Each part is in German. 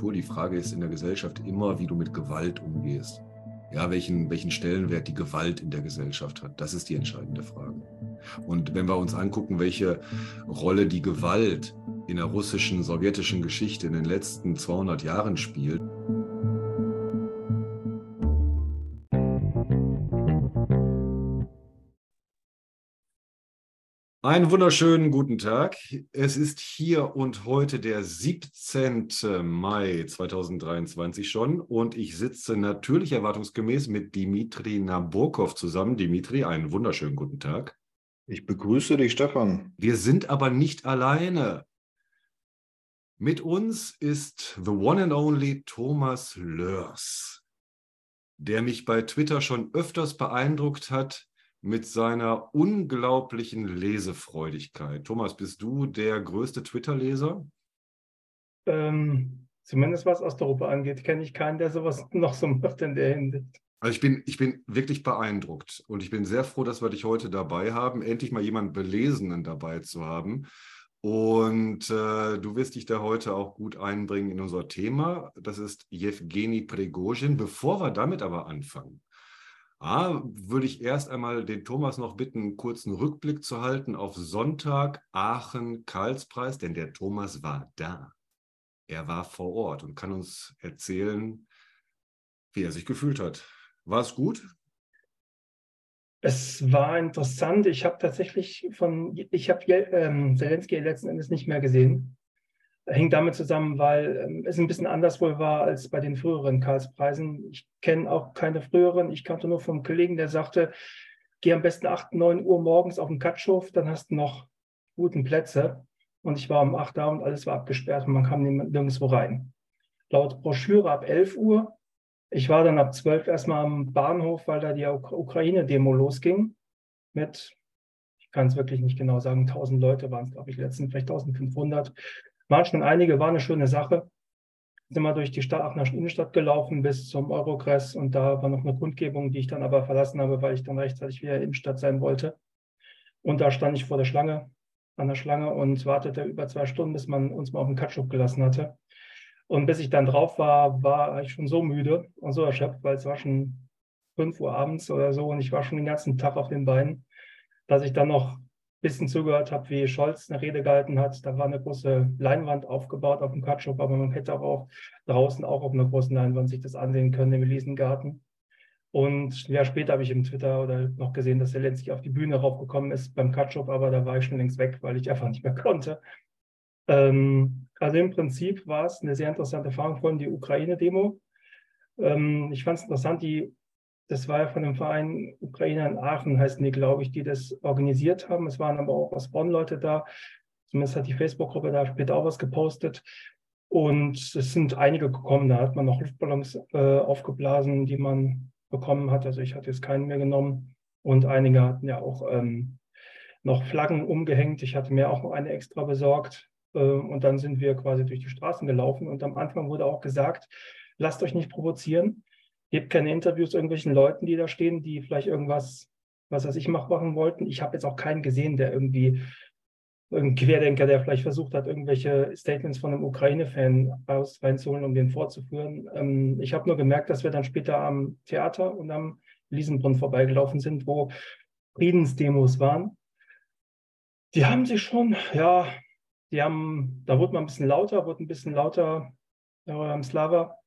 pur. Die Frage ist in der Gesellschaft immer, wie du mit Gewalt umgehst. Ja, welchen, welchen Stellenwert die Gewalt in der Gesellschaft hat. Das ist die entscheidende Frage. Und wenn wir uns angucken, welche Rolle die Gewalt in der russischen, sowjetischen Geschichte in den letzten 200 Jahren spielt, Einen wunderschönen guten Tag. Es ist hier und heute der 17. Mai 2023 schon und ich sitze natürlich erwartungsgemäß mit Dimitri Nabokov zusammen. Dimitri, einen wunderschönen guten Tag. Ich begrüße dich, Stefan. Wir sind aber nicht alleine. Mit uns ist the one and only Thomas Lörs, der mich bei Twitter schon öfters beeindruckt hat mit seiner unglaublichen Lesefreudigkeit. Thomas, bist du der größte Twitter-Leser? Ähm, zumindest was Osteuropa angeht, kenne ich keinen, der sowas noch so macht in der Hinsicht. Also ich bin, ich bin wirklich beeindruckt und ich bin sehr froh, dass wir dich heute dabei haben, endlich mal jemanden Belesenen dabei zu haben. Und äh, du wirst dich da heute auch gut einbringen in unser Thema. Das ist Jewgeni Prigozhin. Bevor wir damit aber anfangen, Ah, würde ich erst einmal den Thomas noch bitten, einen kurzen Rückblick zu halten auf Sonntag Aachen-Karlspreis, denn der Thomas war da. Er war vor Ort und kann uns erzählen, wie er sich gefühlt hat. War es gut? Es war interessant. Ich habe tatsächlich von, ich habe ähm, Zelensky letzten Endes nicht mehr gesehen hängt damit zusammen, weil ähm, es ein bisschen anders wohl war als bei den früheren Karlspreisen. Ich kenne auch keine früheren. Ich kannte nur vom Kollegen, der sagte, geh am besten 8, 9 Uhr morgens auf den Katschhof, dann hast du noch guten Plätze. Und ich war um 8 da und alles war abgesperrt und man kam nirgendwo rein. Laut Broschüre ab 11 Uhr. Ich war dann ab 12 erstmal am Bahnhof, weil da die Ukraine-Demo losging. Mit, ich kann es wirklich nicht genau sagen, 1000 Leute waren es, glaube ich, letztens, vielleicht 1500 waren schon einige, war eine schöne Sache. Sind wir durch die Stadt, Aachener Innenstadt gelaufen bis zum Eurogress und da war noch eine Kundgebung, die ich dann aber verlassen habe, weil ich dann rechtzeitig wieder in Innenstadt sein wollte. Und da stand ich vor der Schlange, an der Schlange und wartete über zwei Stunden, bis man uns mal auf den Katschuk gelassen hatte. Und bis ich dann drauf war, war ich schon so müde und so erschöpft, weil es war schon 5 Uhr abends oder so und ich war schon den ganzen Tag auf den Beinen, dass ich dann noch bisschen zugehört habe, wie Scholz eine Rede gehalten hat. Da war eine große Leinwand aufgebaut auf dem Katschuk, aber man hätte auch draußen auch auf einer großen Leinwand sich das ansehen können im Elisengarten. Und ja, später habe ich im Twitter oder noch gesehen, dass er letztlich auf die Bühne raufgekommen ist beim Katschuk, aber da war ich schon längst weg, weil ich einfach nicht mehr konnte. Ähm, also im Prinzip war es eine sehr interessante Erfahrung, allem die Ukraine-Demo. Ähm, ich fand es interessant, die das war ja von dem Verein Ukrainer in Aachen, heißen die, glaube ich, die das organisiert haben. Es waren aber auch aus Bonn Leute da. Zumindest hat die Facebook-Gruppe da später auch was gepostet. Und es sind einige gekommen. Da hat man noch Luftballons äh, aufgeblasen, die man bekommen hat. Also ich hatte jetzt keinen mehr genommen. Und einige hatten ja auch ähm, noch Flaggen umgehängt. Ich hatte mir auch noch eine extra besorgt. Äh, und dann sind wir quasi durch die Straßen gelaufen. Und am Anfang wurde auch gesagt, lasst euch nicht provozieren gebt keine Interviews irgendwelchen Leuten, die da stehen, die vielleicht irgendwas, was weiß ich, machen wollten. Ich habe jetzt auch keinen gesehen, der irgendwie ein Querdenker, der vielleicht versucht hat, irgendwelche Statements von einem Ukraine-Fan reinzuholen, um den vorzuführen. Ähm, ich habe nur gemerkt, dass wir dann später am Theater und am Liesenbrunn vorbeigelaufen sind, wo Friedensdemos waren. Die haben sich schon, ja, die haben, da wurde man ein bisschen lauter, wurde ein bisschen lauter, ja, Slava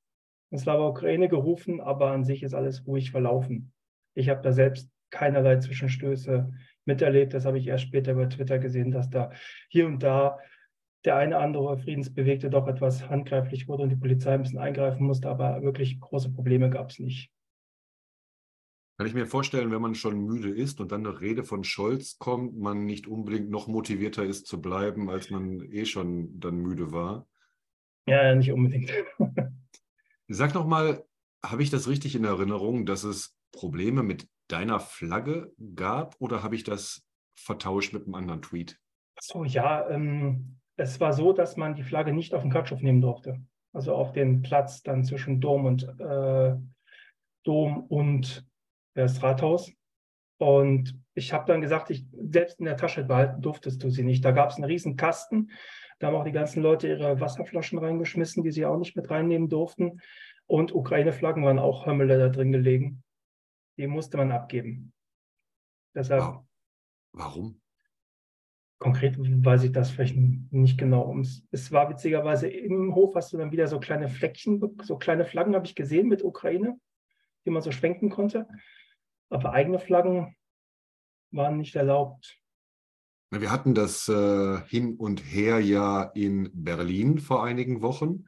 es war aber Ukraine gerufen, aber an sich ist alles ruhig verlaufen. Ich habe da selbst keinerlei Zwischenstöße miterlebt. Das habe ich erst später über Twitter gesehen, dass da hier und da der eine andere Friedensbewegte doch etwas handgreiflich wurde und die Polizei ein bisschen eingreifen musste, aber wirklich große Probleme gab es nicht. Kann ich mir vorstellen, wenn man schon müde ist und dann eine Rede von Scholz kommt, man nicht unbedingt noch motivierter ist zu bleiben, als man eh schon dann müde war? Ja, nicht unbedingt. Sag noch mal, habe ich das richtig in Erinnerung, dass es Probleme mit deiner Flagge gab oder habe ich das vertauscht mit einem anderen Tweet? So, ja, ähm, es war so, dass man die Flagge nicht auf den Katschhof nehmen durfte. Also auf den Platz dann zwischen Dom und äh, Dom und das Rathaus. Und ich habe dann gesagt, ich selbst in der Tasche behalten durftest du sie nicht. Da gab es einen riesen Kasten Da haben auch die ganzen Leute ihre Wasserflaschen reingeschmissen, die sie auch nicht mit reinnehmen durften. Und Ukraine-Flaggen waren auch Hömmele da drin gelegen. Die musste man abgeben. Deshalb. Warum? Konkret weiß ich das vielleicht nicht genau. Es war witzigerweise im Hof hast du dann wieder so kleine Fleckchen, so kleine Flaggen habe ich gesehen mit Ukraine, die man so schwenken konnte. Aber eigene Flaggen waren nicht erlaubt. Wir hatten das äh, hin und her ja in Berlin vor einigen Wochen.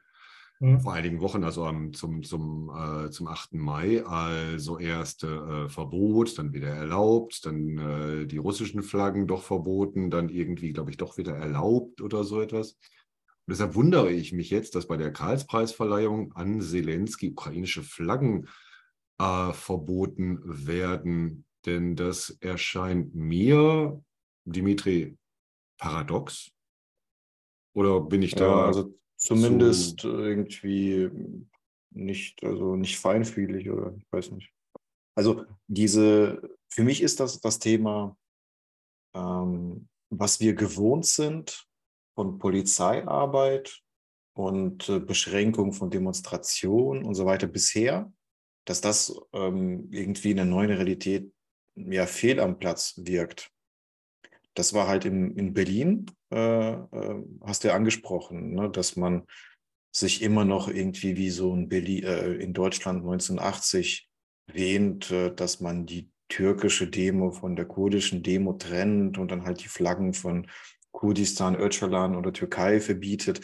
Mhm. Vor einigen Wochen, also am, zum, zum, äh, zum 8. Mai, also erst äh, Verbot, dann wieder erlaubt, dann äh, die russischen Flaggen doch verboten, dann irgendwie, glaube ich, doch wieder erlaubt oder so etwas. Und deshalb wundere ich mich jetzt, dass bei der Karlspreisverleihung an Zelensky ukrainische Flaggen äh, verboten werden. Denn das erscheint mir, Dimitri, paradox. Oder bin ich da? Ja, also Zumindest so. irgendwie nicht, also nicht feinfühlig oder ich weiß nicht. Also diese, für mich ist das das Thema, ähm, was wir gewohnt sind von Polizeiarbeit und äh, Beschränkung von Demonstrationen und so weiter bisher, dass das ähm, irgendwie in der neuen Realität ja fehl am Platz wirkt. Das war halt in, in Berlin äh, äh, hast du ja angesprochen, ne, dass man sich immer noch irgendwie wie so ein Berlin, äh, in Deutschland 1980 wähnt, äh, dass man die türkische Demo von der kurdischen Demo trennt und dann halt die Flaggen von Kurdistan, Öcalan oder Türkei verbietet,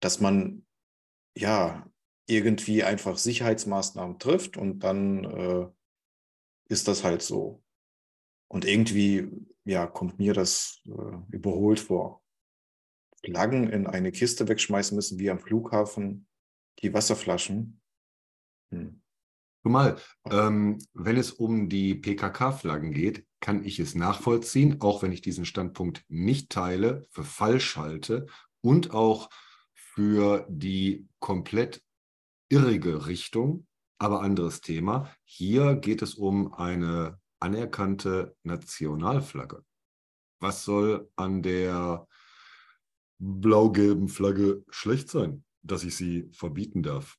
dass man ja irgendwie einfach Sicherheitsmaßnahmen trifft und dann äh, ist das halt so. Und irgendwie ja, kommt mir das äh, überholt vor. Flaggen in eine Kiste wegschmeißen müssen, wie am Flughafen, die Wasserflaschen. Hm. Mal, ähm, wenn es um die PKK-Flaggen geht, kann ich es nachvollziehen, auch wenn ich diesen Standpunkt nicht teile, für falsch halte und auch für die komplett irrige Richtung, aber anderes Thema. Hier geht es um eine anerkannte Nationalflagge. Was soll an der blau-gelben Flagge schlecht sein, dass ich sie verbieten darf.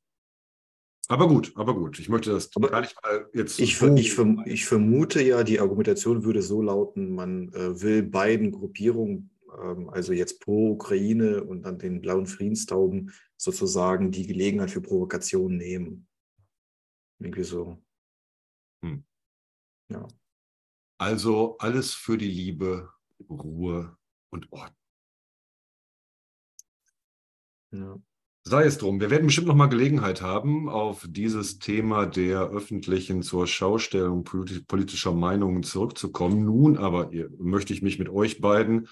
Aber gut, aber gut. Ich möchte das aber gar nicht mal jetzt. Ich, so ich, ich, vermute ja, die Argumentation würde so lauten: Man äh, will beiden Gruppierungen, ähm, also jetzt pro Ukraine und dann den blauen Friedenstauben, sozusagen die Gelegenheit für Provokation nehmen. Irgendwie so. Hm. Ja. Also alles für die Liebe, Ruhe und Ordnung. Ja. Sei es drum. Wir werden bestimmt noch mal Gelegenheit haben, auf dieses Thema der öffentlichen zur Schaustellung politischer Meinungen zurückzukommen. Nun aber möchte ich mich mit euch beiden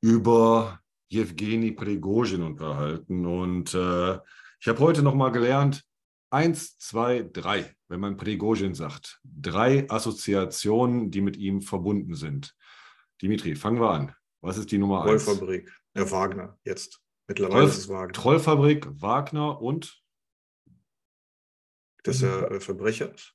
über Jewgeni Prigozhin unterhalten. Und äh, ich habe heute noch mal gelernt, eins, zwei, drei, wenn man Prigozhin sagt. Drei Assoziationen, die mit ihm verbunden sind. Dimitri, fangen wir an. Was ist die Nummer eins? Wollfabrik, Herr Wagner, jetzt. Mittlerweile Troll, ist es Wagner. Trollfabrik, Wagner und? Dass er äh, Verbrecher ist.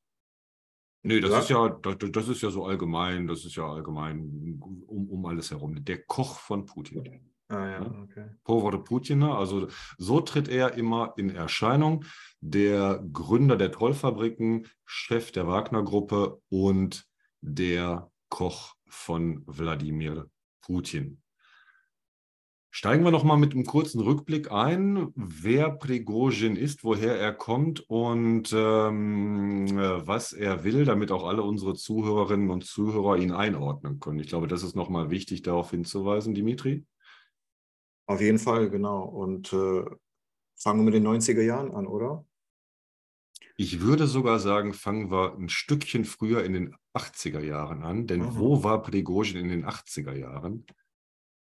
Nee, das ja. ist ja, das, das, ist ja so allgemein, das ist ja allgemein um, um alles herum. Der Koch von Putin. Ah ja, okay. Povode Putina, also so tritt er immer in Erscheinung. Der Gründer der Trollfabriken, Chef der Wagner-Gruppe und der Koch von Wladimir Putin. Steigen wir noch mal mit einem kurzen Rückblick ein, wer Prigozhin ist, woher er kommt und ähm, was er will, damit auch alle unsere Zuhörerinnen und Zuhörer ihn einordnen können. Ich glaube, das ist noch mal wichtig, darauf hinzuweisen, Dimitri. Auf jeden Fall, genau. Und äh, fangen wir mit den 90er Jahren an, oder? Ich würde sogar sagen, fangen wir ein Stückchen früher in den 80er Jahren an, denn mhm. wo war Prigozhin in den 80er Jahren?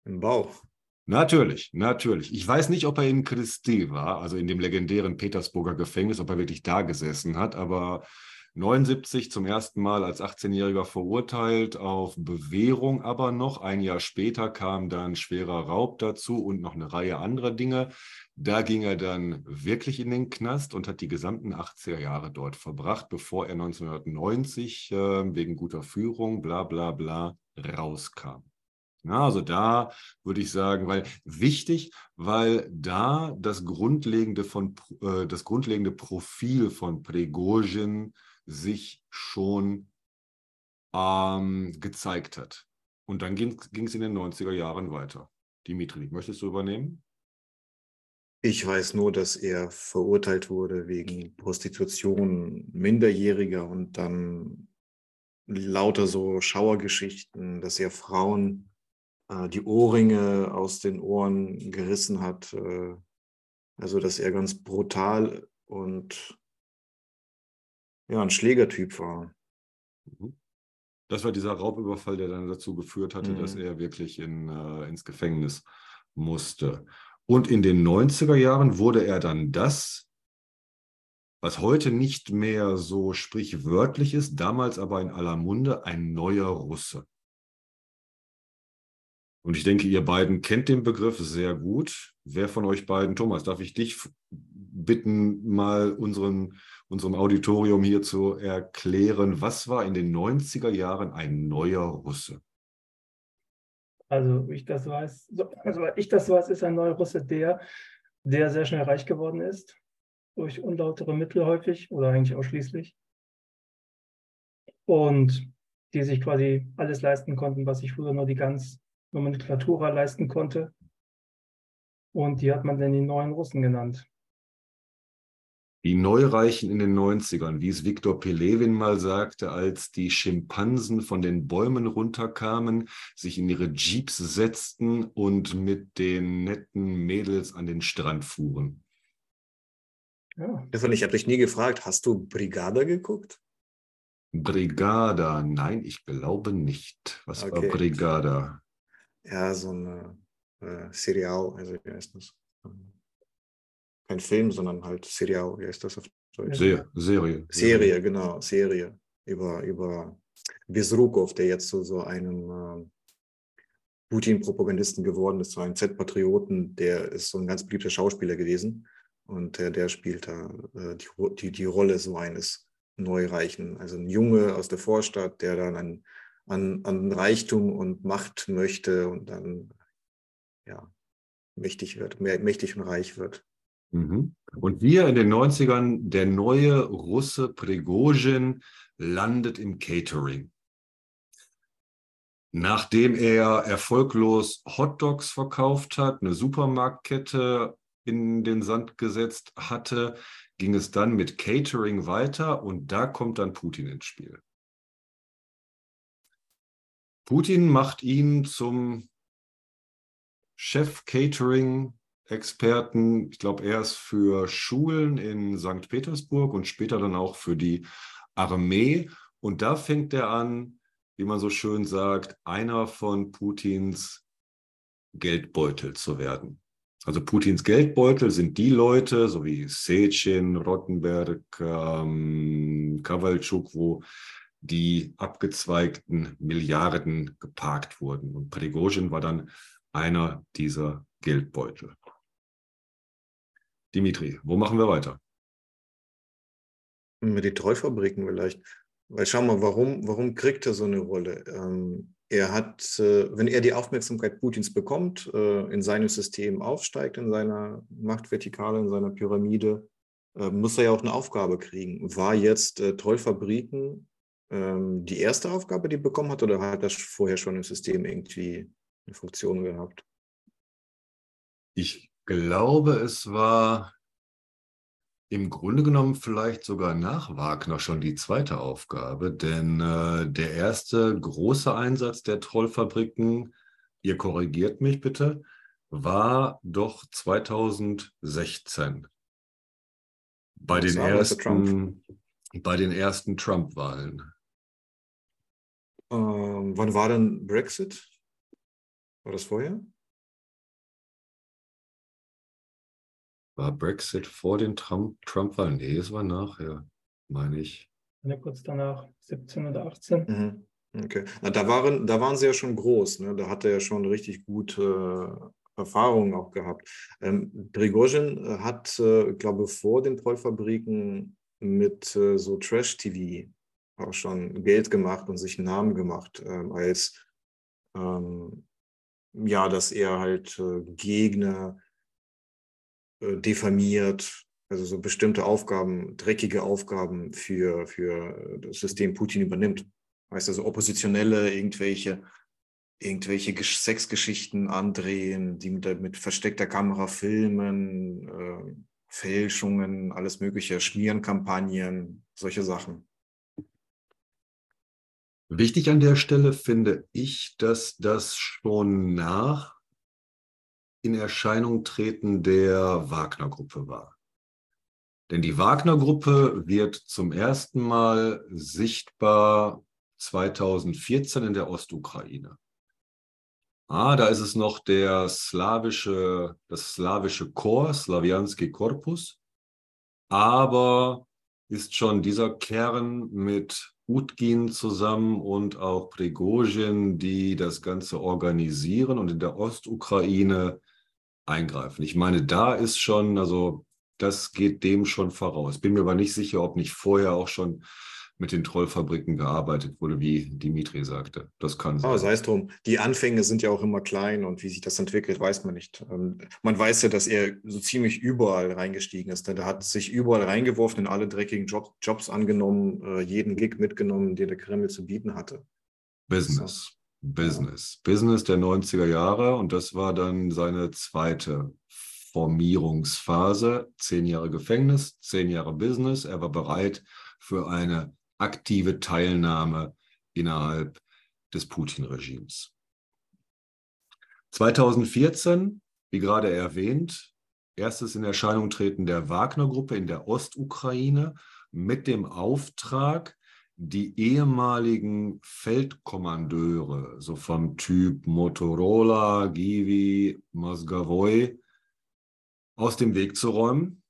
Im Bauch. Natürlich, natürlich. Ich weiß nicht, ob er in Christi war, also in dem legendären Petersburger Gefängnis, ob er wirklich da gesessen hat, aber 79 zum ersten Mal als 18-Jähriger verurteilt auf Bewährung, aber noch ein Jahr später kam dann schwerer Raub dazu und noch eine Reihe anderer Dinge. Da ging er dann wirklich in den Knast und hat die gesamten 80er Jahre dort verbracht, bevor er 1990 äh, wegen guter Führung, bla bla bla, rauskam. Ja, also da würde ich sagen, weil wichtig, weil da das grundlegende, von, äh, das grundlegende Profil von Prigozhin sich schon ähm, gezeigt hat. Und dann ging es in den 90er Jahren weiter. Dimitri, möchtest du übernehmen? Ich weiß nur, dass er verurteilt wurde wegen Prostitution Minderjähriger und dann lauter so Schauergeschichten, dass er Frauen äh, die Ohrringe aus den Ohren gerissen hat. Äh, also, dass er ganz brutal und ja, ein Schlägertyp war. Mhm. Das war dieser Raubüberfall, der dann dazu geführt hatte, mhm. dass er wirklich in, äh, ins Gefängnis musste. Und in den 90er Jahren wurde er dann das, was heute nicht mehr so sprichwörtlich ist, damals aber in aller Munde, ein neuer Russe. Und ich denke, ihr beiden kennt den Begriff sehr gut. Wer von euch beiden, Thomas, darf ich dich bitten, mal unseren, unserem Auditorium hier zu erklären, was war in den 90er Jahren ein neuer Russe? Also, ich das weiß, also ich das weiß, ist ein neuer Russe der, der sehr schnell reich geworden ist, durch unlautere Mittel häufig oder eigentlich ausschließlich. Und die sich quasi alles leisten konnten, was sich früher nur die ganz Nomenklatura leisten konnte. Und die hat man dann die neuen Russen genannt. Die Neureichen in den 90ern, wie es Viktor Pelevin mal sagte, als die Schimpansen von den Bäumen runterkamen, sich in ihre Jeeps setzten und mit den netten Mädels an den Strand fuhren. Ja. Stefan, ich habe dich nie gefragt, hast du Brigada geguckt? Brigada, nein, ich glaube nicht. Was okay. war Brigada? Ja, so ein äh, Serial, also wie heißt das? Kein Film, sondern halt Serial, wie heißt das auf Deutsch? Se Serie. Serie, genau, Serie über, über Besrukov, der jetzt zu so, so einem äh, Putin-Propagandisten geworden ist, so ein Z-Patrioten, der ist so ein ganz beliebter Schauspieler gewesen. Und der, der spielt da äh, die, die, die Rolle so eines Neureichen, also ein Junge aus der Vorstadt, der dann ein an, an Reichtum und Macht möchte und dann ja, mächtig wird, mächtig und reich wird. Mhm. Und wir in den 90ern, der neue Russe Prigozhin landet im Catering. Nachdem er erfolglos Hotdogs verkauft hat, eine Supermarktkette in den Sand gesetzt hatte, ging es dann mit Catering weiter und da kommt dann Putin ins Spiel. Putin macht ihn zum Chef-Catering-Experten. Ich glaube, er ist für Schulen in St. Petersburg und später dann auch für die Armee. Und da fängt er an, wie man so schön sagt, einer von Putins Geldbeutel zu werden. Also Putins Geldbeutel sind die Leute, so wie Sechin, Rottenberg, ähm, Kawalczuk, wo die abgezweigten Milliarden geparkt wurden. Und Prigozhin war dann einer dieser Geldbeutel. Dimitri, wo machen wir weiter? Mit den Treufabriken vielleicht. Weil schau mal, warum, warum kriegt er so eine Rolle? Ähm, er hat, äh, wenn er die Aufmerksamkeit Putins bekommt, äh, in seinem System aufsteigt, in seiner Machtvertikale, in seiner Pyramide, äh, muss er ja auch eine Aufgabe kriegen. War jetzt äh, Treufabriken ähm, die erste Aufgabe, die bekommen hat, oder hat das vorher schon im System irgendwie eine Funktion gehabt? Ich glaube, es war im Grunde genommen vielleicht sogar nach Wagner schon die zweite Aufgabe, denn äh, der erste große Einsatz der Trollfabriken, ihr korrigiert mich bitte, war doch 2016 bei den ersten bei den ersten Trump-Wahlen. Ähm, wann war denn Brexit? War das vorher? War Brexit vor den Trump-Wahlen? nee, es war nachher, meine ich. Ja, kurz danach, 17 oder 18. Mhm. Okay. Na, da, waren, da waren sie ja schon groß. Ne? Da hat er ja schon richtig gute äh, Erfahrungen auch gehabt. Ähm, Prigozhin hat, äh, glaube vor den Trollfabriken mit äh, so Trash-TV auch schon Geld gemacht und sich einen Namen gemacht ähm, als ähm, ja, dass er halt äh, Gegner äh, diffamiert, also so bestimmte Aufgaben, dreckige Aufgaben für, für das System Putin übernimmt. Heißt also Oppositionelle irgendwelche, irgendwelche Sexgeschichten andrehen, die mit, mit versteckter Kamera filmen, äh, Fälschungen, alles mögliche, Schmierenkampagnen, solche Sachen. Wichtig an der Stelle finde ich, dass das schon nach in Erscheinung treten der Wagner-Gruppe war. Denn die Wagner-Gruppe wird zum ersten Mal sichtbar 2014 in der Ostukraine. Ah, da ist es noch der slawische, das slawische Korps, Slawianski Korpus, aber ist schon dieser Kern mit Utgin zusammen und auch Prigozhin, die das Ganze organisieren und in der Ostukraine eingreifen. Ich meine, da ist schon, also das geht dem schon voraus. Bin mir aber nicht sicher, ob nicht vorher auch schon mit den Trollfabriken gearbeitet wurde, wie Dimitri sagte. Das kann sein. Oh, sei es drum. Die Anfänge sind ja auch immer klein und wie sich das entwickelt, weiß man nicht. Ähm, man weiß ja, dass er so ziemlich überall reingestiegen ist. Er hat sich überall reingeworfen, in alle dreckigen Job, Jobs angenommen, äh, jeden Gig mitgenommen, den der Kreml zu bieten hatte. Business. Business. Business der 90er Jahre und das war dann seine zweite Formierungsphase. Zehn Jahre Gefängnis, zehn Jahre Business. Er war bereit für eine aktive Teilnahme innerhalb des Putin-Regimes. 2014, wie gerade erwähnt, erstes in Erscheinung treten der Wagner-Gruppe in der Ostukraine mit dem Auftrag, die ehemaligen Feldkommandeure, so vom Typ Motorola, Givi, Mosgavoy, aus dem Weg zu räumen,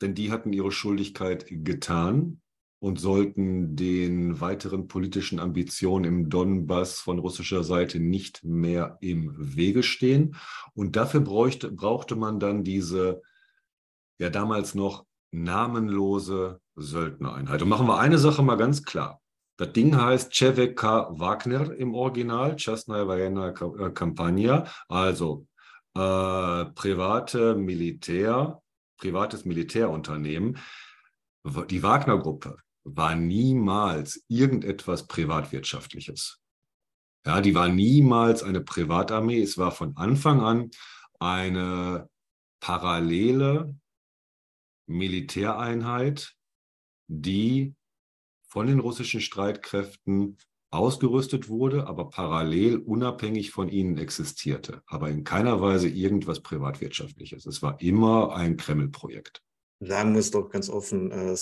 denn die hatten ihre Schuldigkeit getan und sollten den weiteren politischen Ambitionen im Donbass von russischer Seite nicht mehr im Wege stehen. Und dafür bräuchte, brauchte man dann diese ja damals noch namenlose Söldnereinheit. Und machen wir eine Sache mal ganz klar. Das Ding heißt Cheveka Wagner im Original, Chasnaya Vajena Kampania, also äh, private Militär, privates Militärunternehmen. Die Wagner-Gruppe war niemals irgendetwas Privatwirtschaftliches. Ja, die war niemals eine Privatarmee. Es war von Anfang an eine parallele Militäreinheit, die von den russischen Streitkräften ausgerüstet wurde, aber parallel unabhängig von ihnen existierte, aber in keiner Weise irgendwas Privatwirtschaftliches. Es war immer ein Kreml-Projekt sagen wir es doch ganz offen, äh,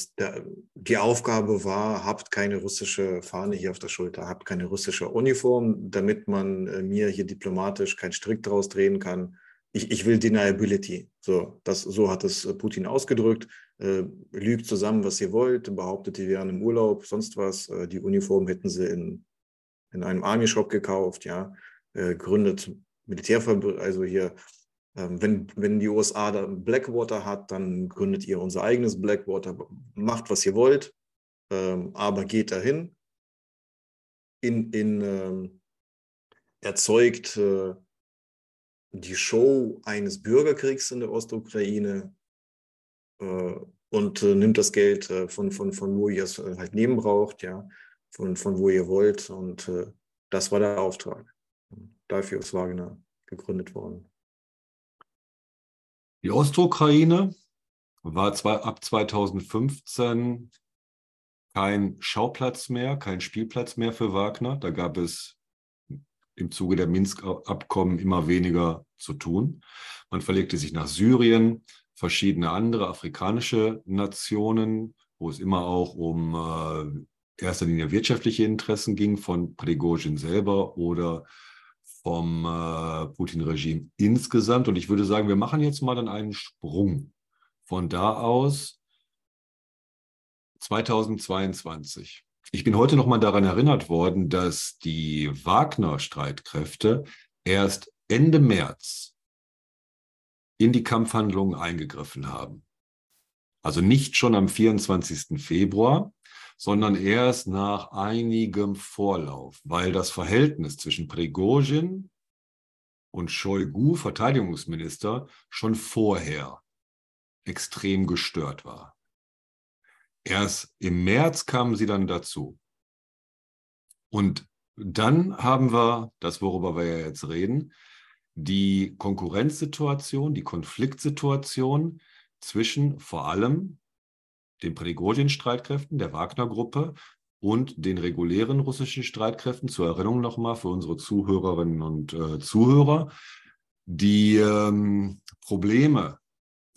die Aufgabe war, habt keine russische Fahne hier auf der Schulter, habt keine russische Uniform, damit man äh, mir hier diplomatisch keinen Strick draus drehen kann. Ich, ich will Deniability. So, das, so hat es äh, Putin ausgedrückt. Äh, lügt zusammen, was ihr wollt, behauptet, die wären im Urlaub, sonst was. Äh, die Uniform hätten sie in, in einem Army-Shop gekauft, ja. Äh, gründet Militärverbund, also hier ähm, wenn, wenn die USA da Blackwater hat, dann gründet ihr unser eigenes Blackwater, macht, was ihr wollt, ähm, aber geht dahin, in, in, ähm, erzeugt äh, die Show eines Bürgerkriegs in der Ostukraine äh, und äh, nimmt das Geld äh, von, von, von wo ihr es äh, halt nehmen braucht, ja, von, von wo ihr wollt. Und äh, das war der Auftrag. Dafür ist Wagner gegründet worden. Die Ostukraine war zwei, ab 2015 kein Schauplatz mehr, kein Spielplatz mehr für Wagner. Da gab es im Zuge der Minsk-Abkommen immer weniger zu tun. Man verlegte sich nach Syrien, verschiedene andere afrikanische Nationen, wo es immer auch um äh, erster Linie wirtschaftliche Interessen ging, von Prigozhin selber oder vom äh, Putin-Regime insgesamt. Und ich würde sagen, wir machen jetzt mal dann einen Sprung von da aus 2022. Ich bin heute noch mal daran erinnert worden, dass die Wagner-Streitkräfte erst Ende März in die Kampfhandlungen eingegriffen haben. Also nicht schon am 24. Februar, sondern erst nach einigem Vorlauf, weil das Verhältnis zwischen Prigozhin und Shoigu, Verteidigungsminister, schon vorher extrem gestört war. Erst im März kamen sie dann dazu. Und dann haben wir, das worüber wir ja jetzt reden, die Konkurrenzsituation, die Konfliktsituation zwischen vor allem den Prigozhin-Streitkräften der Wagner-Gruppe und den regulären russischen Streitkräften. Zur Erinnerung nochmal für unsere Zuhörerinnen und äh, Zuhörer. Die ähm, Probleme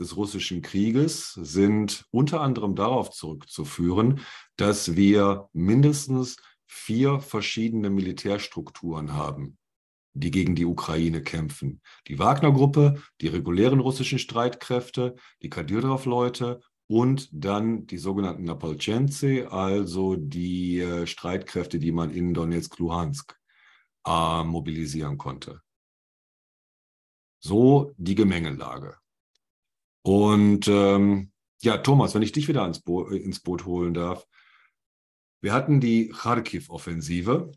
des russischen Krieges sind unter anderem darauf zurückzuführen, dass wir mindestens vier verschiedene Militärstrukturen haben, die gegen die Ukraine kämpfen. Die Wagner-Gruppe, die regulären russischen Streitkräfte, die Kadyrov-Leute und dann die sogenannten Napolchense, also die äh, Streitkräfte, die man in Donetsk-Luhansk äh, mobilisieren konnte. So die Gemengelage. Und ähm, ja, Thomas, wenn ich dich wieder ins, Bo ins Boot holen darf. Wir hatten die Kharkiv-Offensive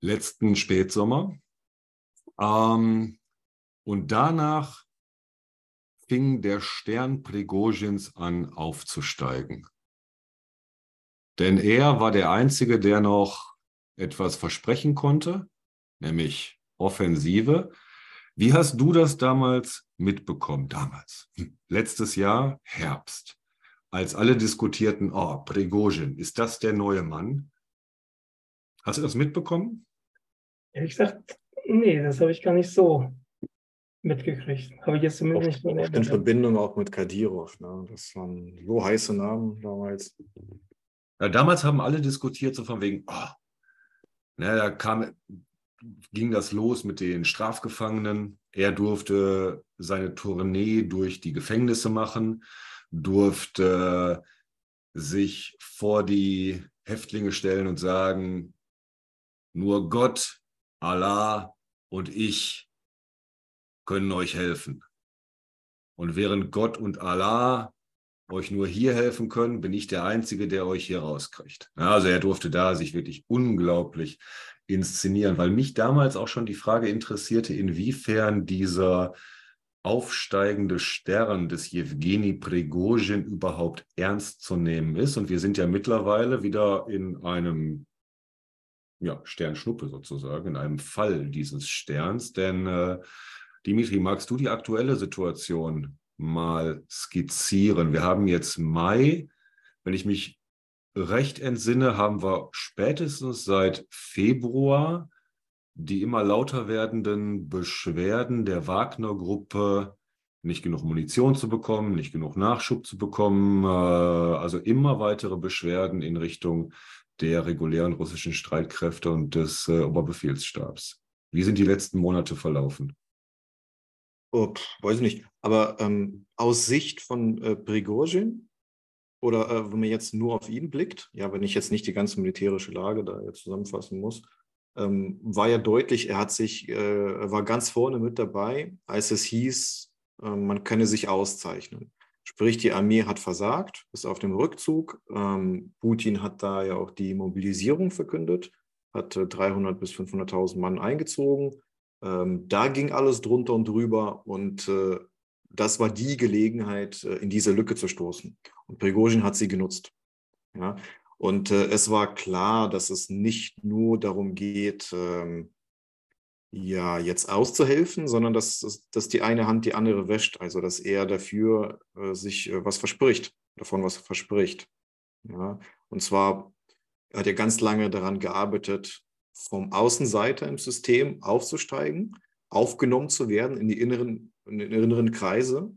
letzten Spätsommer. Ähm, und danach fing der Stern Prigozhins an aufzusteigen. Denn er war der Einzige, der noch etwas versprechen konnte, nämlich Offensive. Wie hast du das damals mitbekommen? Damals, hm, letztes Jahr, Herbst, als alle diskutierten, oh, Prigozhin, ist das der neue Mann? Hast du das mitbekommen? Ehrlich gesagt, nee, das habe ich gar nicht so mitgekriegt. Habe ich jetzt zumindest nicht mehr. In Verbindung auch mit Kadirov. Ne? Das waren so heiße Namen damals. Ja, damals haben alle diskutiert, so von wegen, oh, ne, da kam, ging das los mit den Strafgefangenen. Er durfte seine Tournee durch die Gefängnisse machen, durfte sich vor die Häftlinge stellen und sagen, nur Gott, Allah und ich können euch helfen. Und während Gott und Allah euch nur hier helfen können, bin ich der Einzige, der euch hier rauskriegt. Also er durfte da sich wirklich unglaublich inszenieren, weil mich damals auch schon die Frage interessierte, inwiefern dieser aufsteigende Stern des Jewgeni Prigozhin überhaupt ernst zu nehmen ist. Und wir sind ja mittlerweile wieder in einem ja, Sternschnuppe sozusagen, in einem Fall dieses Sterns. Denn äh, Dimitri, magst du die aktuelle Situation mal skizzieren? Wir haben jetzt Mai. Wenn ich mich recht entsinne, haben wir spätestens seit Februar die immer lauter werdenden Beschwerden der Wagner-Gruppe, nicht genug Munition zu bekommen, nicht genug Nachschub zu bekommen, äh, also immer weitere Beschwerden in Richtung der regulären russischen Streitkräfte und des äh, Oberbefehlsstabs. Wie sind die letzten Monate verlaufen? Oh, weiß ich nicht. Aber ähm, aus Sicht von äh, Prigozhin oder äh, wenn man jetzt nur auf ihn blickt, ja, wenn ich jetzt nicht die ganze militärische Lage da jetzt zusammenfassen muss, ähm, war ja deutlich, er hat sich, äh, war ganz vorne mit dabei, als es hieß, äh, man könne sich auszeichnen. Sprich, die Armee hat versagt, ist auf dem Rückzug. Ähm, Putin hat da ja auch die Mobilisierung verkündet, hat 300 bis 500.000 Mann eingezogen. Ähm, da ging alles drunter und drüber und äh, das war die Gelegenheit, äh, in diese Lücke zu stoßen. Und Prigozhin hat sie genutzt. Ja? Und äh, es war klar, dass es nicht nur darum geht, ähm, ja, jetzt auszuhelfen, sondern dass, dass die eine Hand die andere wäscht. Also, dass er dafür äh, sich äh, was verspricht, davon was verspricht. Ja? Und zwar hat er ganz lange daran gearbeitet, vom Außenseiter im System aufzusteigen, aufgenommen zu werden in die inneren in den inneren Kreise.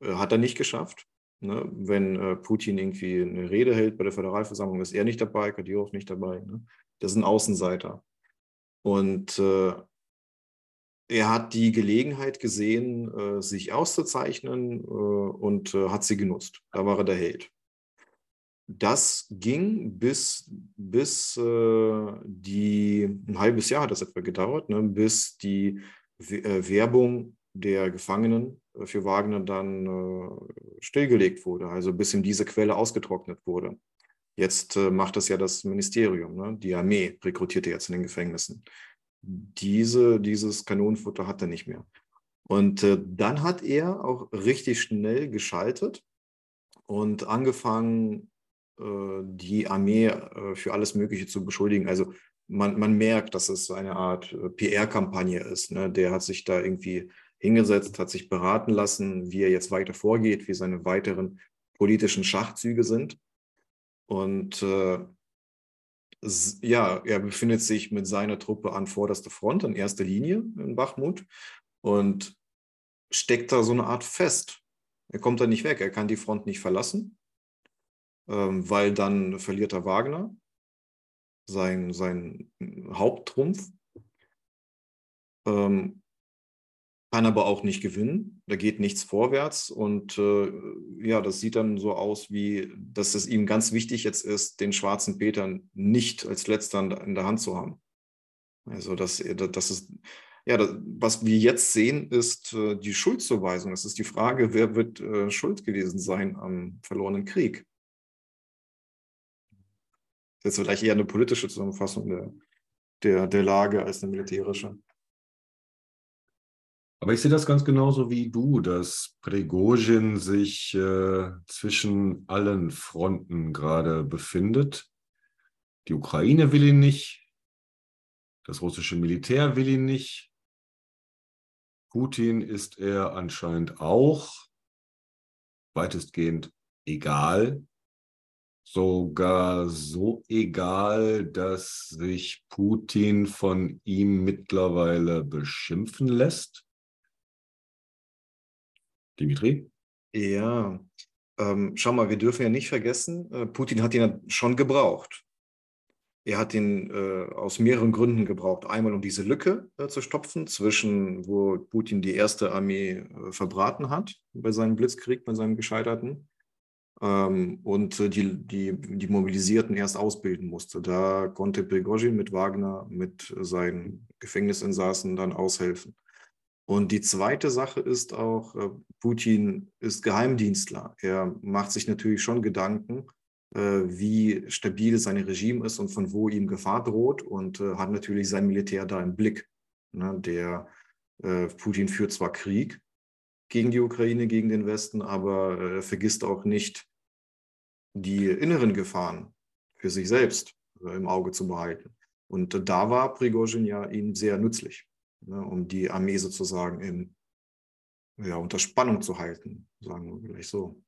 Äh, hat er nicht geschafft. Ne? Wenn äh, Putin irgendwie eine Rede hält bei der Föderalversammlung, ist er nicht dabei, Kadyrov nicht dabei. Ne? Das ist ein Außenseiter. Und äh, er hat die Gelegenheit gesehen, äh, sich auszuzeichnen äh, und äh, hat sie genutzt. Da war er der Held. Das ging bis, bis die, ein halbes Jahr hat das etwa gedauert, ne, bis die Werbung der Gefangenen äh, für Wagner dann äh, stillgelegt wurde, also bis ihm diese Quelle ausgetrocknet wurde. Jetzt äh, macht das ja das Ministerium, ne? die Armee rekrutiert jetzt in den Gefängnissen. diese, dieses Kanonenfutter hat er nicht mehr. Und dann hat er auch richtig schnell geschaltet und angefangen, die Armee für alles Mögliche zu beschuldigen. Also man, man merkt, dass es eine Art PR-Kampagne ist. Ne? Der hat sich da irgendwie hingesetzt, hat sich beraten lassen, wie er jetzt weiter vorgeht, wie seine weiteren politischen Schachzüge sind. Und äh, ja, er befindet sich mit seiner Truppe an vorderster Front, in erster Linie in Bachmut und steckt da so eine Art fest. Er kommt da nicht weg, er kann die Front nicht verlassen, ähm, weil dann verliert er Wagner, sein, sein Haupttrumpf. Ähm, kann aber auch nicht gewinnen. Da geht nichts vorwärts. Und äh, ja, das sieht dann so aus, wie dass es ihm ganz wichtig jetzt ist, den schwarzen Peter nicht als letzter in der Hand zu haben. Also, dass, das ist, ja, das, was wir jetzt sehen, ist äh, die Schuldzuweisung. Es ist die Frage, wer wird äh, schuld gewesen sein am verlorenen Krieg. Das ist vielleicht eher eine politische Zusammenfassung der, der, der Lage als eine militärische. Aber ich sehe das ganz genauso wie du, dass Prigozhin sich äh, zwischen allen Fronten gerade befindet. Die Ukraine will ihn nicht, das russische Militär will ihn nicht, Putin ist er anscheinend auch weitestgehend egal, sogar so egal, dass sich Putin von ihm mittlerweile beschimpfen lässt. Dimitri? Ja, ähm, schau mal, wir dürfen ja nicht vergessen, äh, Putin hat ihn schon gebraucht. Er hat ihn äh, aus mehreren Gründen gebraucht. Einmal, um diese Lücke äh, zu stopfen, zwischen wo Putin die erste Armee äh, verbraten hat bei seinem Blitzkrieg, bei seinem gescheiterten, ähm, und äh, die, die, die Mobilisierten erst ausbilden musste. Da konnte Prigozhin mit Wagner, mit seinen Gefängnisinsassen dann aushelfen. Und die zweite Sache ist auch, äh, Putin ist Geheimdienstler. Er macht sich natürlich schon Gedanken, äh, wie stabil sein Regime ist und von wo ihm Gefahr droht und äh, hat natürlich sein Militär da im Blick. Ne, der Putin führt zwar Krieg gegen die Ukraine, gegen den Westen, aber er vergisst auch nicht die inneren Gefahren für sich selbst im Auge zu behalten. Und da war Prigozhin ja ihm sehr nützlich ne, um die Armee sozusagen in, ja, unter Spannung zu halten, sagen wir vielleicht so.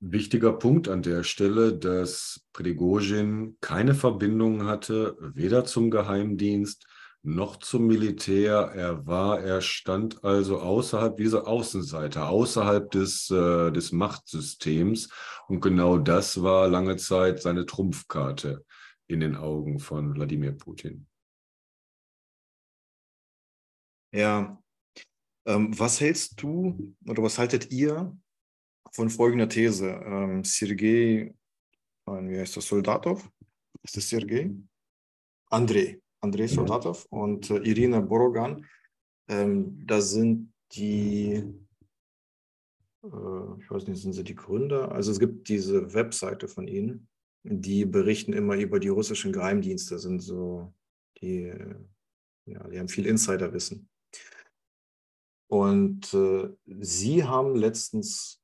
Wichtiger Punkt an der Stelle, dass Prigozhin keine Verbindung hatte, weder zum Geheimdienst noch zum Militär. Er war, er stand also außerhalb dieser Außenseite, außerhalb des, äh, des Machtsystems. Und genau das war lange Zeit seine Trumpfkarte in den Augen von Wladimir Putin. Ja. Ähm, was hältst du oder was haltet ihr von folgender These? Ähm, Sergei, wie heißt das, Soldatov? Ist das Sergei? Andrei. Andrei Soldatov und äh, Irina Borogan. Ähm, da sind die, äh, ich weiß nicht, sind sie die Gründer? Also es gibt diese Webseite von ihnen, die berichten immer über die russischen Geheimdienste, sind so die, ja, die haben viel Insiderwissen. Und äh, Sie haben letztens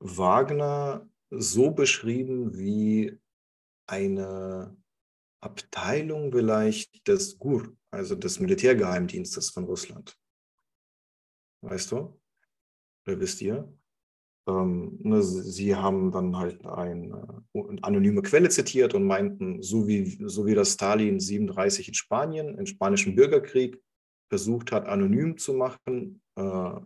Wagner so beschrieben wie eine Abteilung vielleicht des GUR, also des Militärgeheimdienstes von Russland. Weißt du? Oder wisst ihr? Ähm, ne, sie haben dann halt eine anonyme Quelle zitiert und meinten, so wie, so wie das Stalin 37 in Spanien, im spanischen Bürgerkrieg, versucht hat, anonym zu machen. Äh,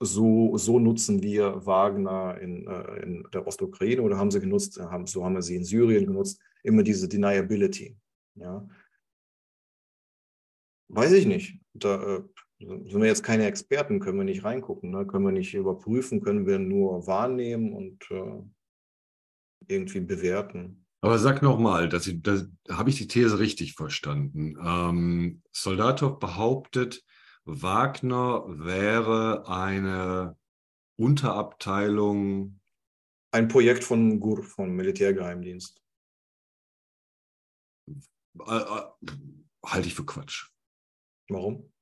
so, so nutzen wir Wagner in, äh, in der Ostukraine oder haben sie genutzt, haben, so haben wir sie in Syrien genutzt, immer diese Deniability. Ja. Weiß ich nicht. Da äh, sind wir jetzt keine Experten, können wir nicht reingucken, ne? können wir nicht überprüfen, können wir nur wahrnehmen und irgendwie bewerten. Aber sag nochmal, da habe ich die These richtig verstanden. Ähm, Soldatov behauptet, Wagner wäre eine Unterabteilung. Ein Projekt von GUR, vom Militärgeheimdienst. äh, äh, halte ich für Quatsch. Warum?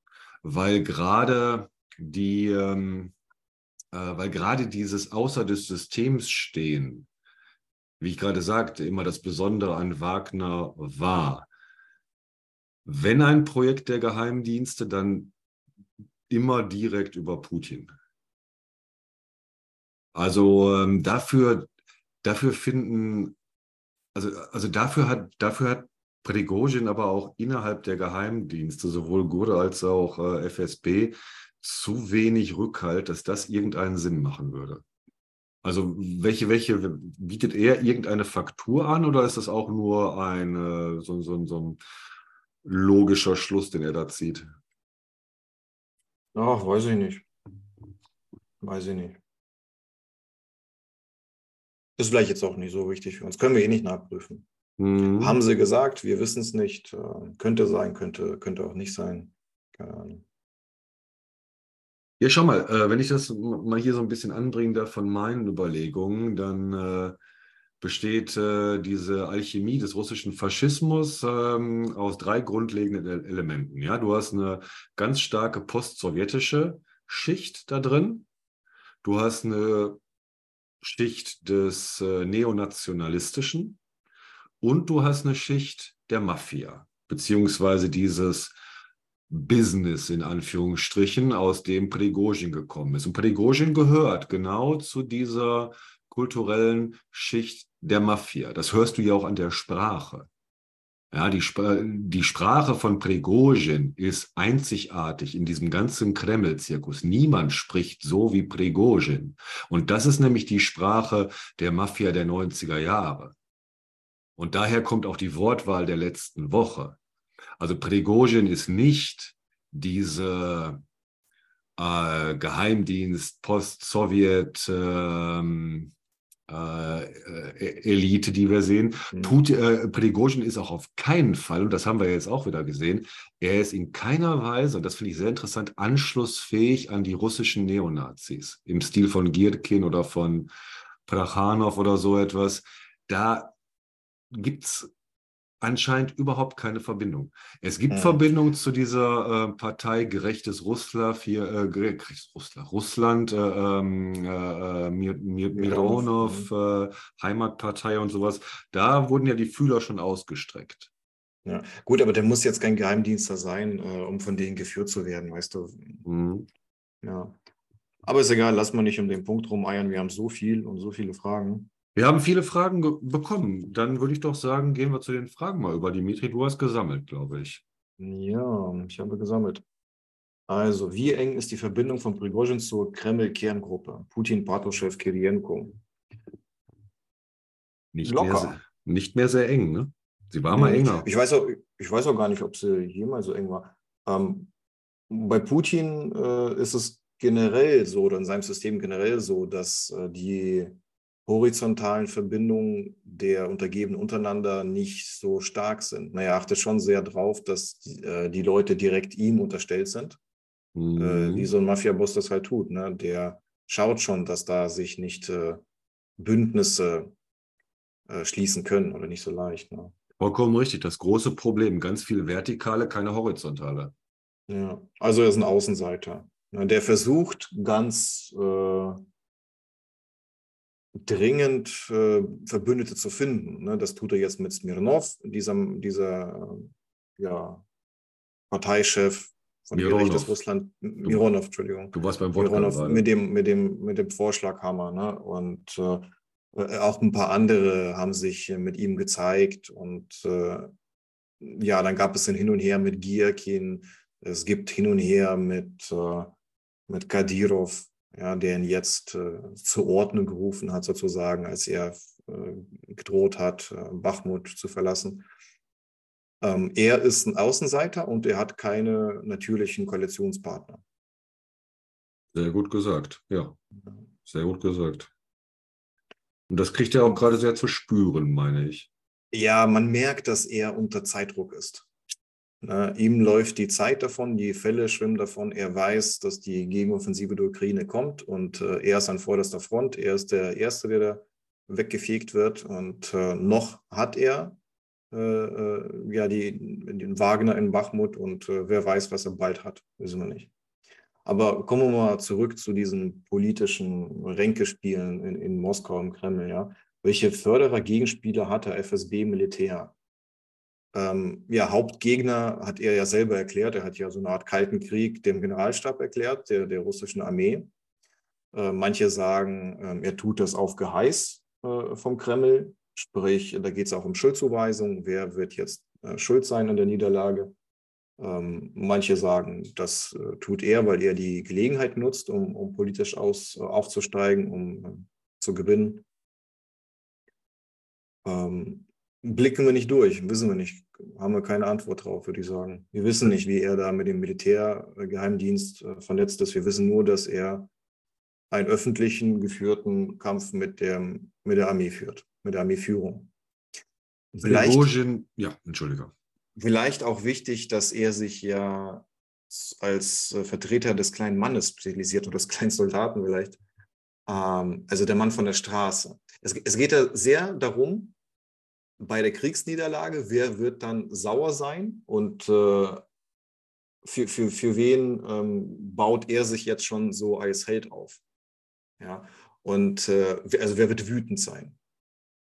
Weil gerade die, ähm, äh, weil gerade dieses Außer des Systems stehen, wie ich gerade sagte, immer das Besondere an Wagner war. Wenn ein Projekt der Geheimdienste, dann immer direkt über Putin. Also ähm, dafür, dafür finden, also, also dafür hat, dafür hat Prigozhin aber auch innerhalb der Geheimdienste, sowohl GUR als auch äh, FSB, zu wenig Rückhalt, dass das irgendeinen Sinn machen würde. Also welche, welche bietet er irgendeine Faktur an oder ist das auch nur ein, so, so, so ein logischer Schluss, den er da zieht? Ach, weiß ich nicht. Weiß ich nicht. Ist vielleicht jetzt auch nicht so wichtig für uns. Können wir eh nicht nachprüfen. Mhm. Haben sie gesagt, wir wissen es nicht. Äh, könnte sein, könnte, könnte auch nicht sein. Keine Ahnung. Ja, schau mal, äh, wenn ich das mal hier so ein bisschen anbringen darf von meinen Überlegungen, dann äh, besteht äh, diese Alchemie des russischen Faschismus ähm, aus drei grundlegenden Elementen. Ja, du hast eine ganz starke postsowjetische Schicht da drin. Du hast eine Schicht des äh, Neonationalistischen und du hast eine Schicht der Mafia, beziehungsweise dieses Business in Anführungsstrichen, aus dem Prigozhin gekommen ist. Und Prigozhin gehört genau zu dieser kulturellen Schicht der Mafia. Das hörst du ja auch an der Sprache. Ja, die, die Sprache von Prigozhin ist einzigartig in diesem ganzen Kreml-Zirkus. Niemand spricht so wie Prigozhin. Und das ist nämlich die Sprache der Mafia der 90er Jahre. Und daher kommt auch die Wortwahl der letzten Woche. Also Prigozhin ist nicht diese äh, Geheimdienst, Post-Sowjet, ähm, äh, Elite, die wir sehen. Mhm. Äh, Prigozhin ist auch auf keinen Fall, und das haben wir jetzt auch wieder gesehen, er ist in keiner Weise, und das finde ich sehr interessant, anschlussfähig an die russischen Neonazis im Stil von Gierkin oder von Prachanov oder so etwas. Da gibt es anscheinend überhaupt keine Verbindung. Es gibt mhm. Verbindung zu dieser äh, Partei Gerechtes Russland, hier, äh, Gerechtes Russland, Russland, äh, ähm, äh, Mir, Mir, Mironov, mhm. äh, Heimatpartei und sowas. Da wurden ja die Fühler schon ausgestreckt. Ja, gut, aber der muss jetzt kein Geheimdienster sein, äh, um von denen geführt zu werden, weißt du. Mhm. Ja. Aber ist egal, lass mal nicht um den Punkt rumeiern. Wir haben so viel und so viele Fragen. Wir haben viele Fragen bekommen. Dann würde ich doch sagen, gehen wir zu den Fragen mal über. Dimitri, du hast gesammelt, glaube ich. Ja, ich habe gesammelt. Also, wie eng ist die Verbindung von Prigozhin zur Kreml-Kerngruppe? Putin, Patruschew, Kirienko. Nicht mehr, nicht mehr sehr eng, ne? Sie war mal enger. Ich weiß, auch, ich weiß auch gar nicht, ob sie jemals so eng war. Ähm, bei Putin äh, ist es generell so, oder in seinem System generell so, dass äh, die horizontalen Verbindungen der Untergebenen untereinander nicht so stark sind. Naja, achtet schon sehr drauf, dass die, äh, die Leute direkt ihm unterstellt sind, mhm. äh, wie so ein Mafia-Boss das halt tut. Ne? Der schaut schon, dass da sich nicht äh, Bündnisse äh, schließen können oder nicht so leicht. Ne? Vollkommen richtig. Das große Problem, ganz viel Vertikale, keine Horizontale. Ja, also er ist ein Außenseiter. Ne? Der versucht ganz äh, dringend äh, Verbündete zu finden. Ne? Das tut er jetzt mit Smirnov, diesem, dieser ja, Parteichef von Gerechtes Russland, Mironov, Entschuldigung. Du warst beim Wort Mironov mit dem, mit, dem, mit dem Vorschlaghammer. Ne? Und äh, äh, auch ein paar andere haben sich mit ihm gezeigt. Und äh, ja, dann gab es ein Hin und Her mit Gierkin. Es gibt Hin und Her mit, äh, mit Kadirov ja, der ihn jetzt äh, zur Ordnung gerufen hat, sozusagen, als er äh, gedroht hat, äh, Bachmut zu verlassen. Ähm, er ist ein Außenseiter und er hat keine natürlichen Koalitionspartner. Sehr gut gesagt, ja. Sehr gut gesagt. Und das kriegt er auch gerade sehr zu spüren, meine ich. Ja, man merkt, dass er unter Zeitdruck ist. Na, ihm läuft die Zeit davon, die Fälle schwimmen davon. Er weiß, dass die Gegenoffensive der Ukraine kommt und äh, er ist an vorderster Front. Er ist der Erste, der da weggefegt wird. Und äh, noch hat er äh, äh, ja, die, den Wagner in Bachmut und äh, wer weiß, was er bald hat, wissen wir nicht. Aber kommen wir mal zurück zu diesen politischen Ränkespielen in, in Moskau im Kreml. Ja. Welche Förderer, Gegenspieler hat der FSB Militär? Ähm, ja, Hauptgegner hat er ja selber erklärt. Er hat ja so eine Art Kalten Krieg dem Generalstab erklärt, der, der russischen Armee. Äh, manche sagen, äh, er tut das auf Geheiß äh, vom Kreml. Sprich, da geht es auch um Schuldzuweisung. Wer wird jetzt äh, schuld sein an der Niederlage? Ähm, manche sagen, das äh, tut er, weil er die Gelegenheit nutzt, um, um politisch aus, äh, aufzusteigen, um zu gewinnen. Ähm, blicken wir nicht durch, wissen wir nicht, haben wir keine Antwort drauf, würde ich sagen. Wir wissen nicht, wie er da mit dem Militärgeheimdienst äh, vernetzt ist. Wir wissen nur, dass er einen öffentlichen geführten Kampf mit, dem, mit der Armee führt, mit der Armeeführung. Vielleicht, ja, Entschuldigung vielleicht auch wichtig, dass er sich ja als äh, Vertreter des kleinen Mannes spezialisiert oder des kleinen Soldaten vielleicht. Ähm, also der Mann von der Straße. Es, es geht ja sehr darum, bei der Kriegsniederlage, wer wird dann sauer sein und äh, für, für, für wen ähm, baut er sich jetzt schon so als Held auf? Ja, und äh, also wer wird wütend sein,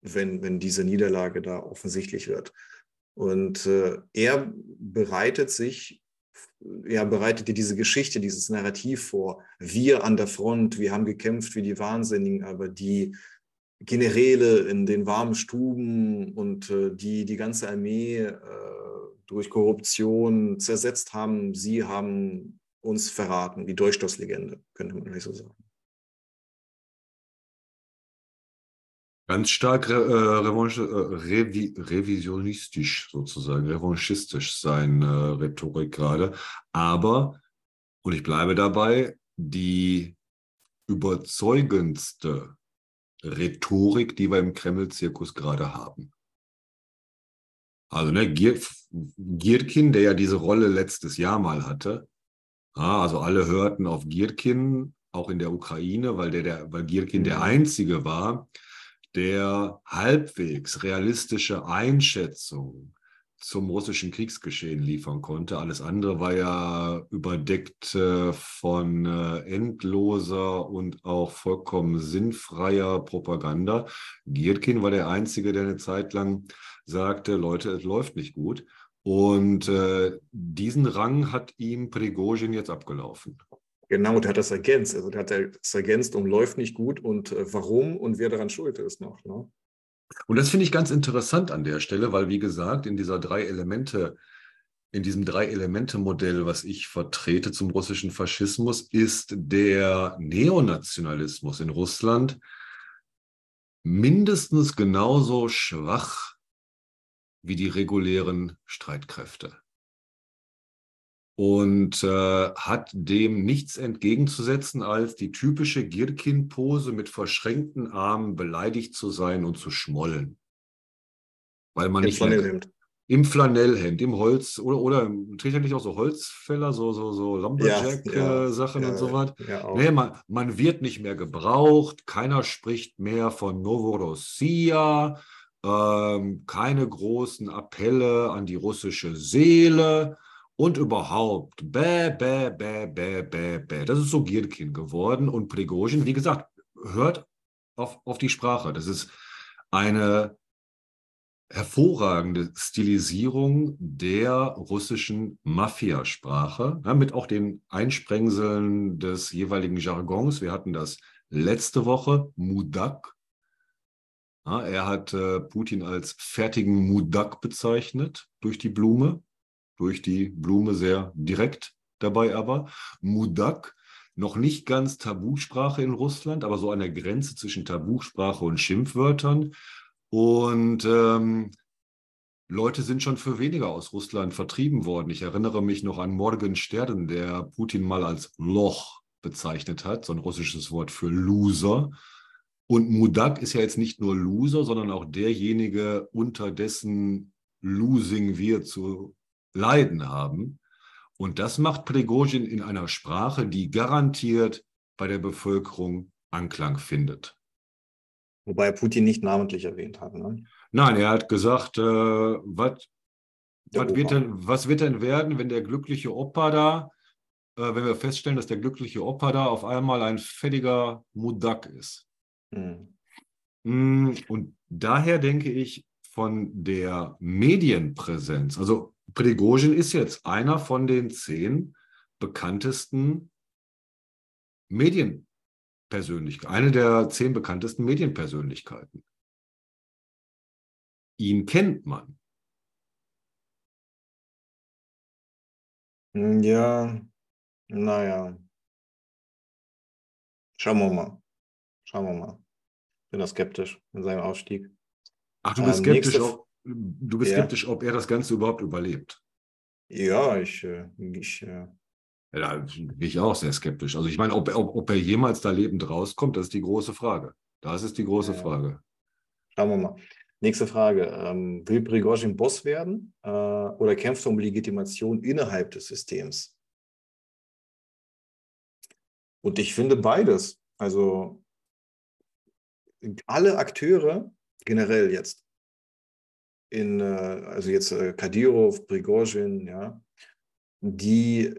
wenn, wenn diese Niederlage da offensichtlich wird? Und äh, er bereitet sich, er bereitet dir diese Geschichte, dieses Narrativ vor. Wir an der Front, wir haben gekämpft wie die Wahnsinnigen, aber die Generäle in den warmen Stuben und äh, die die ganze Armee äh, durch Korruption zersetzt haben, sie haben uns verraten, die Durchstoßlegende, könnte man vielleicht so sagen. Ganz stark äh, äh, revi revisionistisch sozusagen, revanchistisch sein äh, Rhetorik gerade. Aber, und ich bleibe dabei, die überzeugendste Rhetorik, die wir im Kreml-Zirkus gerade haben. Also ne, Gierkin, der ja diese Rolle letztes Jahr mal hatte, ja, also alle hörten auf Gierkin, auch in der Ukraine, weil, der, der, weil Gierkin mhm. der Einzige war, der halbwegs realistische Einschätzung zum russischen Kriegsgeschehen liefern konnte. Alles andere war ja überdeckt äh, von äh, endloser und auch vollkommen sinnfreier Propaganda. Gierkin war der Einzige, der eine Zeit lang sagte, Leute, es läuft nicht gut. Und äh, diesen Rang hat ihm Prigozhin jetzt abgelaufen. Genau, der hat das ergänzt. Also der hat das ergänzt und läuft nicht gut und warum und wer daran schuld ist noch. Ne? Und das finde ich ganz interessant an der Stelle, weil wie gesagt, in dieser drei Elemente, in diesem Drei-Elemente-Modell, was ich vertrete zum russischen Faschismus, ist der Neonationalismus in Russland mindestens genauso schwach wie die regulären Streitkräfte und äh, hat dem nichts entgegenzusetzen, als die typische Girkin-Pose mit verschränkten Armen beleidigt zu sein und zu schmollen. Weil man Im nicht Flanellhemd. Im Flanellhemd, im Holz oder, oder trägt er nicht auch so Holzfäller, so, so, so Lumberjack-Sachen ja, ja, und so was? Ja, nee, man, man wird nicht mehr gebraucht, keiner spricht mehr von Novorossia, ähm, keine großen Appelle an die russische Seele und überhaupt, bäh, bäh, bäh, bäh, bäh, bäh. Das ist so Gierkin geworden. Und Prigozhin, wie gesagt, hört auf, auf die Sprache. Das ist eine hervorragende Stilisierung der russischen Mafiasprache, ja, mit auch den Einsprengseln des jeweiligen Jargons. Wir hatten das letzte Woche, Mudak. Ja, er hat äh, Putin als fertigen Mudak bezeichnet durch die Blume durch die Blume sehr direkt dabei aber. Mudak, noch nicht ganz Tabusprache in Russland, aber so an der Grenze zwischen Tabusprache und Schimpfwörtern. Und ähm, Leute sind schon für weniger aus Russland vertrieben worden. Ich erinnere mich noch an Morgenstern, der Putin mal als Loch bezeichnet hat, so ein russisches Wort für Loser. Und Mudak ist ja jetzt nicht nur Loser, sondern auch derjenige, unter dessen Losing wir zu Leiden haben. Und das macht Prigozhin in einer Sprache, die garantiert bei der Bevölkerung Anklang findet. Wobei Putin nicht namentlich erwähnt hat. Ne? Nein, er hat gesagt, äh, was, was, wird denn, was wird denn werden, wenn der glückliche Opa da, äh, wenn wir feststellen, dass der glückliche Opa da auf einmal ein fettiger Mudak ist? Mhm. Und daher denke ich, von der Medienpräsenz, also Prigozhin ist jetzt einer von den zehn bekanntesten Medienpersönlichkeiten, eine der zehn bekanntesten Medienpersönlichkeiten. Ihn kennt man. Hm, ja, naja. Schauen wir mal. Schauen wir mal. Bin da skeptisch in seinem Ausstieg. Ach, du bist ähm, skeptisch, ob, du bist ja. skeptisch, ob er das Ganze überhaupt überlebt. Ja, ich, äh, ich ja, da bin ich auch sehr skeptisch. Also ich meine, ob, ob, ob, er jemals da lebend rauskommt, das ist die große Frage. Das ist die große ja. Frage. Schauen wir mal. Nächste Frage. Ähm, will Prigozhin Boss werden äh, oder kämpft er um Legitimation innerhalb des Systems? Und ich finde beides. Also alle Akteure generell jetzt, in, äh, also jetzt äh, Kadyrov, Prigozhin, ja, die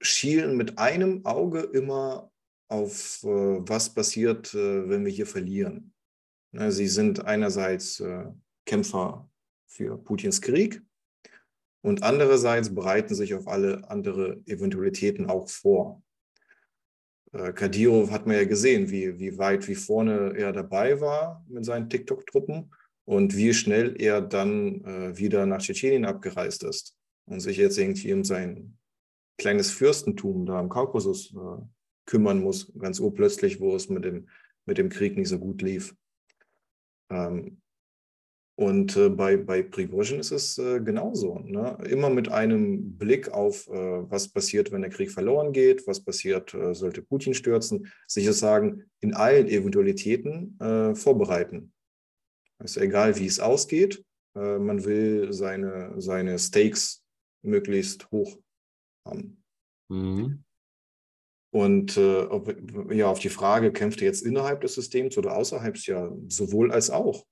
schielen mit einem Auge immer auf, äh, was passiert, wenn wir hier verlieren. Ne, sie sind einerseits Kämpfer für Putins Krieg und andererseits bereiten sich auf alle andere Eventualitäten auch vor. Kadyrov hat man ja gesehen, wie, wie weit, wie vorne er dabei war mit seinen TikTok-Truppen und wie schnell er dann äh, wieder nach Tschetschenien abgereist ist und sich jetzt irgendwie um sein kleines Fürstentum da im Kaukasus äh, kümmern muss, ganz urplötzlich, wo es mit dem, mit dem Krieg nicht so gut lief. Ähm, und äh, bei, bei Prigozhin ist es äh, genauso. Ne? Immer mit einem Blick auf, äh, was passiert, wenn der Krieg verloren geht, was passiert, äh, sollte Putin stürzen, sich das sagen, in allen Eventualitäten äh, vorbereiten. Ist egal, wie es ausgeht, äh, man will seine, seine Stakes möglichst hoch haben. Mhm. Und äh, ja, auf die Frage, kämpft er jetzt innerhalb des Systems oder außerhalb, ja sowohl als auch.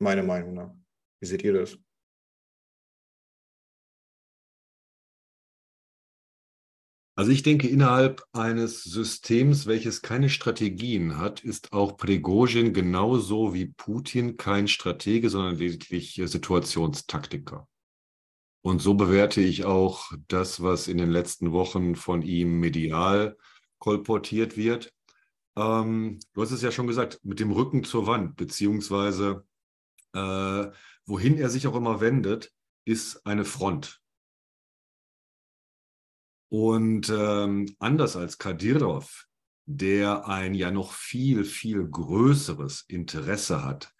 Meiner Meinung nach. Wie seht ihr das? Also ich denke, innerhalb eines Systems, welches keine Strategien hat, ist auch Prigozhin genauso wie Putin kein Stratege, sondern lediglich Situationstaktiker. Und so bewerte ich auch das, was in den letzten Wochen von ihm medial kolportiert wird. Ähm, du hast es ja schon gesagt, mit dem Rücken zur Wand, beziehungsweise äh, wohin er sich auch immer wendet, ist eine Front. Und ähm, anders als Kadyrov, der ein ja noch viel, viel größeres Interesse hat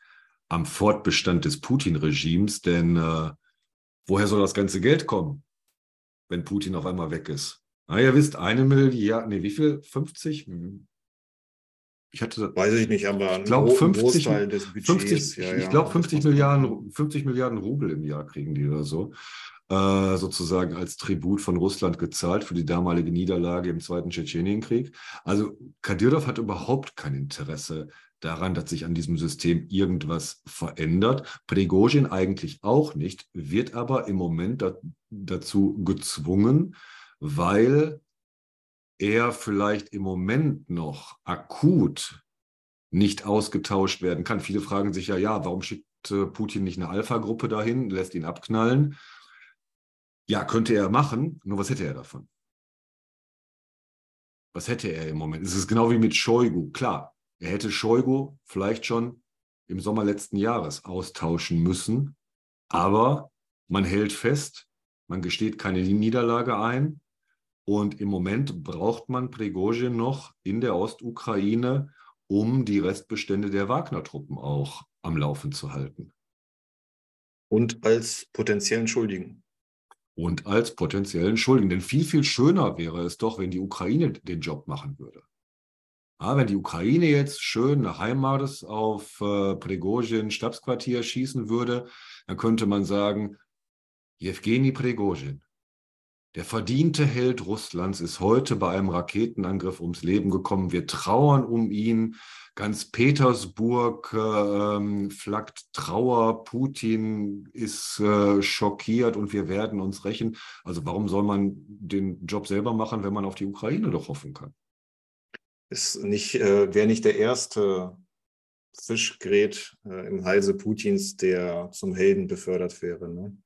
am Fortbestand des Putin-Regimes, denn äh, woher soll das ganze Geld kommen, wenn Putin auf einmal weg ist? Na, ihr wisst, eine Milliarde, nee, wie viel? 50? Ich hatte, Weiß ich nicht, aber ich glaube 50, 50, ja, ich glaube 50 Milliarden, 50 Milliarden Rubel im Jahr kriegen die oder so, äh, sozusagen als Tribut von Russland gezahlt für die damalige Niederlage im Zweiten Tschetschenienkrieg. Also Kadyrov hat überhaupt kein Interesse daran, dass sich an diesem System irgendwas verändert. Prigozhin eigentlich auch nicht, wird aber im Moment da, dazu gezwungen, weil er vielleicht im Moment noch akut nicht ausgetauscht werden kann. Viele fragen sich ja, ja, warum schickt äh, Putin nicht eine Alpha-Gruppe dahin, lässt ihn abknallen? Ja, könnte er machen, nur was hätte er davon? Was hätte er im Moment? Es ist genau wie mit Shoigu. Klar, er hätte Shoigu vielleicht schon im Sommer letzten Jahres austauschen müssen, aber man hält fest, man gesteht keine Niederlage ein und im Moment braucht man Prigozhin noch in der Ostukraine, um die Restbestände der Wagner-Truppen auch am Laufen zu halten. Und als potenziellen Schuldigen. Und als potenziellen Schuldigen. Denn viel, viel schöner wäre es doch, wenn die Ukraine den Job machen würde. Ja, wenn die Ukraine jetzt schön nach Heimates auf äh, Prigozhin Stabsquartier schießen würde, dann könnte man sagen, Jewgeni Prigozhin, Der verdiente Held Russlands ist heute bei einem Raketenangriff ums Leben gekommen. Wir trauern um ihn. Ganz Petersburg äh, flaggt Trauer. Putin ist äh, schockiert und wir werden uns rächen. Also warum soll man den Job selber machen, wenn man auf die Ukraine doch hoffen kann? Ist nicht, äh, wäre nicht der erste Fischgrät äh, im Halse Putins, der zum Helden befördert wäre. Ne?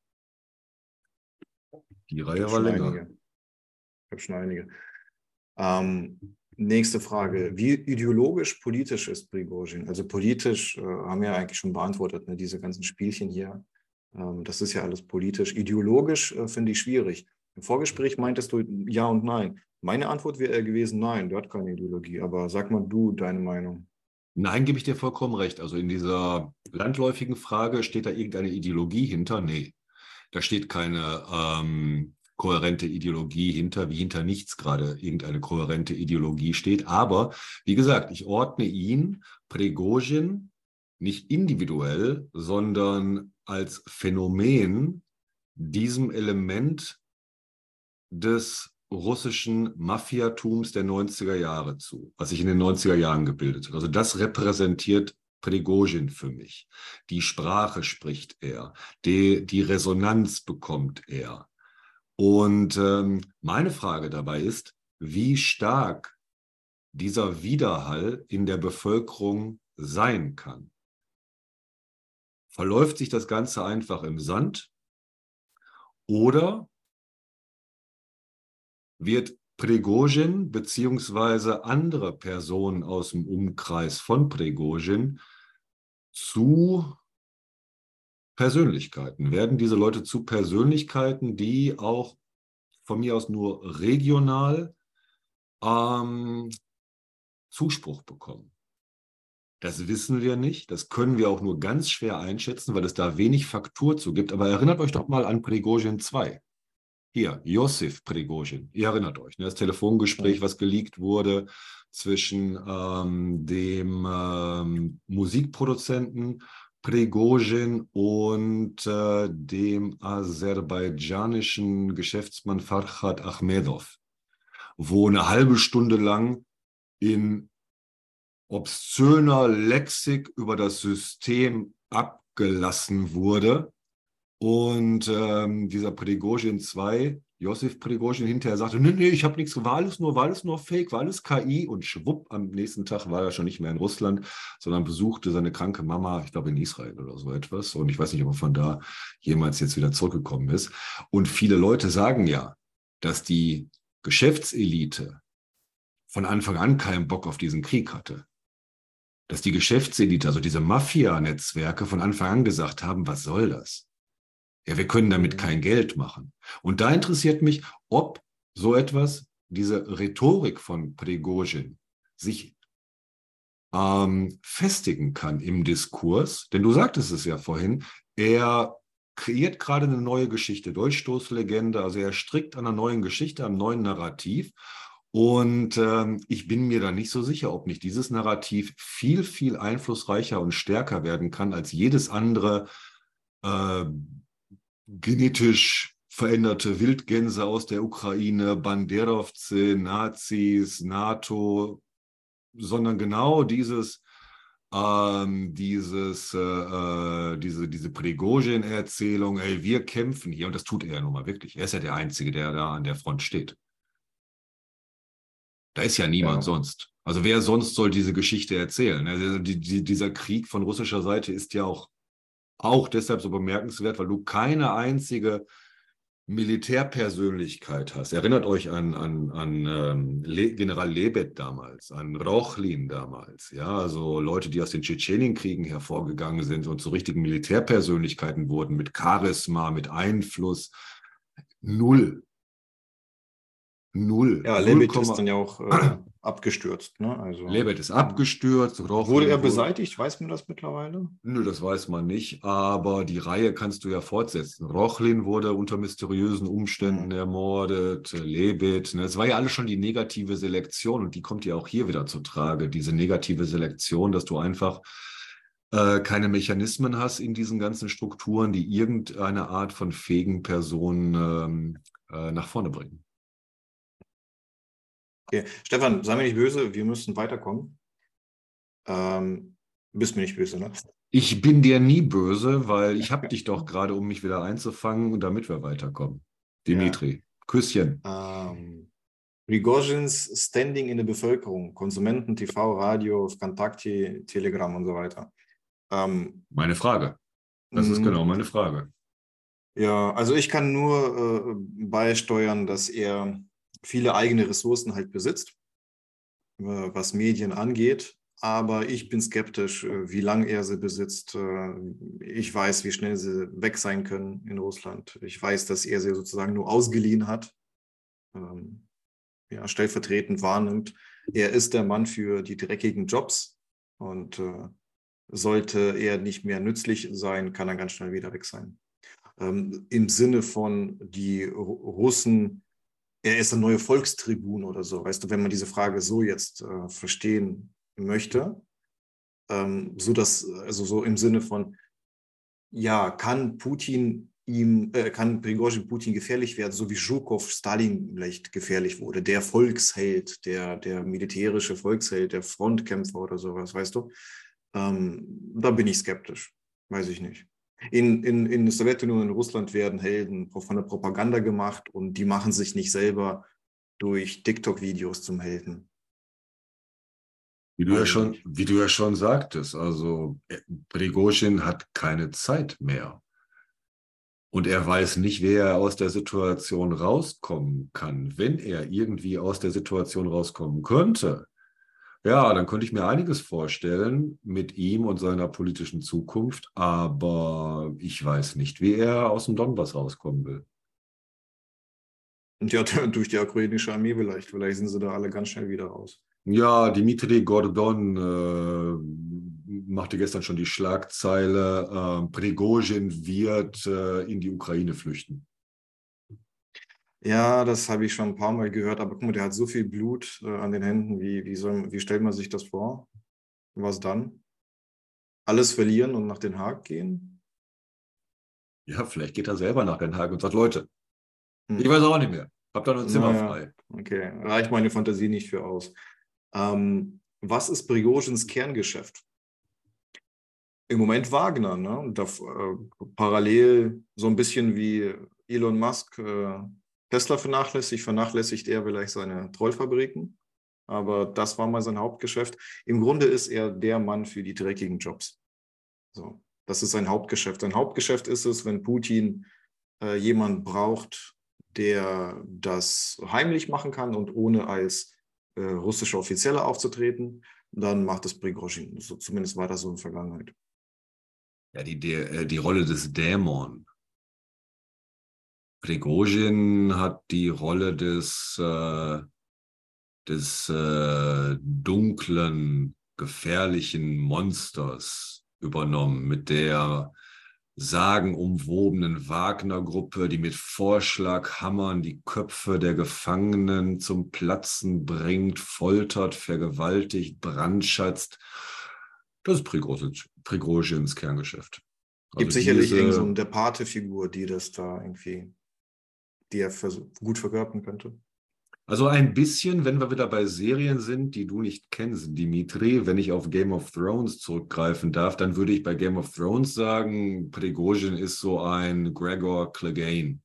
Die Reihe war länger. Einige. Ich habe schon einige. Ähm, nächste Frage. Wie ideologisch politisch ist Prigozhin? Also politisch äh, haben wir ja eigentlich schon beantwortet, ne, diese ganzen Spielchen hier. Ähm, das ist ja alles politisch. Ideologisch äh, finde ich schwierig. Im Vorgespräch meintest du ja und nein. Meine Antwort wäre gewesen, nein, der hat keine Ideologie. Aber sag mal du deine Meinung. Nein, gebe ich dir vollkommen recht. Also in dieser landläufigen Frage steht da irgendeine Ideologie hinter? Nee. Da steht keine ähm, kohärente Ideologie hinter, wie hinter nichts gerade irgendeine kohärente Ideologie steht. Aber wie gesagt, ich ordne ihn, Prigozhin, nicht individuell, sondern als Phänomen diesem Element des russischen Mafiatums der 90er Jahre zu, was sich in den 90er Jahren gebildet hat. Also das repräsentiert Prigozhin für mich. Die Sprache spricht er, die, die Resonanz bekommt er. Und ähm, meine Frage dabei ist, wie stark dieser Widerhall in der Bevölkerung sein kann. Verläuft sich das Ganze einfach im Sand oder wird Prigozhin beziehungsweise andere Personen aus dem Umkreis von Prigozhin zu Persönlichkeiten. Werden diese Leute zu Persönlichkeiten, die auch von mir aus nur regional ähm, Zuspruch bekommen? Das wissen wir nicht. Das können wir auch nur ganz schwer einschätzen, weil es da wenig Faktur zu gibt. Aber erinnert euch doch mal an Prigozhin 2. Hier, Josif Prigozhin. Ihr erinnert euch, ne? das Telefongespräch, was geleakt wurde zwischen ähm, dem ähm, Musikproduzenten Prigozhin und äh, dem aserbaidschanischen Geschäftsmann Farhad Ahmedov, wo eine halbe Stunde lang in obszöner Lexik über das System abgelassen wurde und ähm, dieser Prigozhin 2 Josef Prigozhin hinterher sagte, nee, nee, ich habe nichts, war alles nur, war alles nur Fake, war alles KI und schwupp, am nächsten Tag war er schon nicht mehr in Russland, sondern besuchte seine kranke Mama, ich glaube in Israel oder so etwas und ich weiß nicht, ob er von da jemals jetzt wieder zurückgekommen ist. Und viele Leute sagen ja, dass die Geschäftselite von Anfang an keinen Bock auf diesen Krieg hatte. Dass die Geschäftselite, also diese Mafia-Netzwerke von Anfang an gesagt haben, was soll das? Ja, wir können damit kein Geld machen. Und da interessiert mich, ob so etwas, diese Rhetorik von Prigozhin, sich ähm, festigen kann im Diskurs. Denn du sagtest es ja vorhin, er kreiert gerade eine neue Geschichte, Durchstoßlegende, also er strickt an einer neuen Geschichte, einem neuen Narrativ. Und ähm, ich bin mir da nicht so sicher, ob nicht dieses Narrativ viel, viel einflussreicher und stärker werden kann als jedes andere äh, genetisch veränderte Wildgänse aus der Ukraine, Banderovцы, Nazis, NATO, sondern genau dieses, ähm, dieses, äh, äh, diese, diese Prigozhin-Erzählung, ey, wir kämpfen hier, und das tut er ja nun mal wirklich. Er ist ja der Einzige, der da an der Front steht. Da ist ja niemand ja. sonst. Also wer sonst soll diese Geschichte erzählen? Also die, die, dieser Krieg von russischer Seite ist ja auch auch deshalb so bemerkenswert, weil du keine einzige Militärpersönlichkeit hast. Erinnert euch an, an, an ähm, Le General Lebed damals, an Rochlin damals, ja, also Leute, die aus den Tschetschenienkriegen hervorgegangen sind und zu richtigen Militärpersönlichkeiten wurden, mit Charisma, mit Einfluss. Null. Null. Ja, Lebed ist dann ja auch äh, abgestürzt. Ne? Also, Lebed ist abgestürzt. Wurde er beseitigt? Weiß man das mittlerweile? Nö, das weiß man nicht. Aber die Reihe kannst du ja fortsetzen. Rochlin wurde unter mysteriösen Umständen mhm. ermordet. Lebed. Ne? Es war ja alles schon die negative Selektion und die kommt ja auch hier wieder zu Trage. Diese negative Selektion, dass du einfach äh, keine Mechanismen hast in diesen ganzen Strukturen, die irgendeine Art von fähigen Personen ähm, äh, nach vorne bringen. Okay. Stefan, sei mir nicht böse, wir müssen weiterkommen. Ähm, bist mir nicht böse, ne? Ich bin dir nie böse, weil ich habe dich doch gerade, um mich wieder einzufangen und damit wir weiterkommen. Dimitri, ja. Küsschen. Ähm, Prigozhins Standing in der Bevölkerung, Konsumenten, TV, Radio, Kontakte, Telegram und so weiter. Ähm, meine Frage. Das ist genau meine Frage. Ja, also ich kann nur äh, beisteuern, dass er viele eigene Ressourcen halt besitzt, äh, was Medien angeht. Aber ich bin skeptisch, äh, wie lange er sie besitzt. Äh, ich weiß, wie schnell sie weg sein können in Russland. Ich weiß, dass er sie sozusagen nur ausgeliehen hat, ähm, ja, stellvertretend wahrnimmt. Er ist der Mann für die dreckigen Jobs und sollte er nicht mehr nützlich sein, kann er ganz schnell wieder weg sein. Ähm, Im Sinne von die Russen er ist ein neuer Volkstribun oder so, weißt du, wenn man diese Frage so jetzt äh, verstehen möchte, ähm, so dass, also so im Sinne von, ja, kann Putin ihm, äh, kann Prigozhin Putin gefährlich werden, so wie Zhukov Stalin vielleicht gefährlich wurde, der Volksheld, der, der militärische Volksheld, der Frontkämpfer oder sowas, weißt du? Ähm, da bin ich skeptisch, weiß ich nicht. In, in, in der Sowjetunion, in Russland werden Helden von der Propaganda gemacht und die machen sich nicht selber durch TikTok-Videos zum Helden. Wie du, ja schon, wie du ja schon sagtest, also äh, Prigozhin hat keine Zeit mehr. Und er weiß nicht, wer er aus der Situation rauskommen kann. Wenn er irgendwie aus der Situation rauskommen könnte, ja, dann könnte ich mir einiges vorstellen mit ihm und seiner politischen Zukunft, aber ich weiß nicht, wie er aus dem Donbass rauskommen will. Und ja, durch die ukrainische Armee vielleicht. Vielleicht sind sie da alle ganz schnell wieder raus. Ja, Dimitri Gordon äh, machte gestern schon die Schlagzeile, äh, Prigozhin wird äh, in die Ukraine flüchten. Ja, das habe ich schon ein paar Mal gehört, aber guck mal, der hat so viel Blut äh, an den Händen. Wie, wie, soll, wie stellt man sich das vor? Was dann? Alles verlieren und nach Den Haag gehen? Ja, vielleicht geht er selber nach Den Haag und sagt, Leute, hm. ich weiß auch nicht mehr. Hab da noch ein Zimmer naja, frei. Okay, reicht meine Fantasie nicht für aus. Ähm, was ist Prigozhins Kerngeschäft? Im Moment Wagner, ne? Da, äh, parallel so ein bisschen wie Elon Musk äh, Tesla vernachlässigt, vernachlässigt er vielleicht seine Trollfabriken. Aber das war mal sein Hauptgeschäft. Im Grunde ist er der Mann für die dreckigen Jobs. So, das ist sein Hauptgeschäft. Sein Hauptgeschäft ist es, wenn Putin äh, jemand braucht, der das heimlich machen kann und ohne als äh, russischer Offizieller aufzutreten, dann macht es Prigozhin. So, zumindest war das so in der Vergangenheit. Ja, die, die, äh, die Rolle des Dämon Prigozhin hat die Rolle des, äh, des äh, dunklen, gefährlichen Monsters übernommen, mit der sagenumwobenen Wagner-Gruppe, die mit Vorschlaghammern die Köpfe der Gefangenen zum Platzen bringt, foltert, vergewaltigt, brandschatzt. Das ist Prigozhins Kerngeschäft. Also Gibt sicherlich diese, so eine der Pate-Figur, die das da irgendwie die er gut verkörpern könnte? Also ein bisschen, wenn wir wieder bei Serien sind, die du nicht kennst, Dimitri, wenn ich auf Game of Thrones zurückgreifen darf, dann würde ich bei Game of Thrones sagen, Prigozhin ist so ein Gregor Clegane.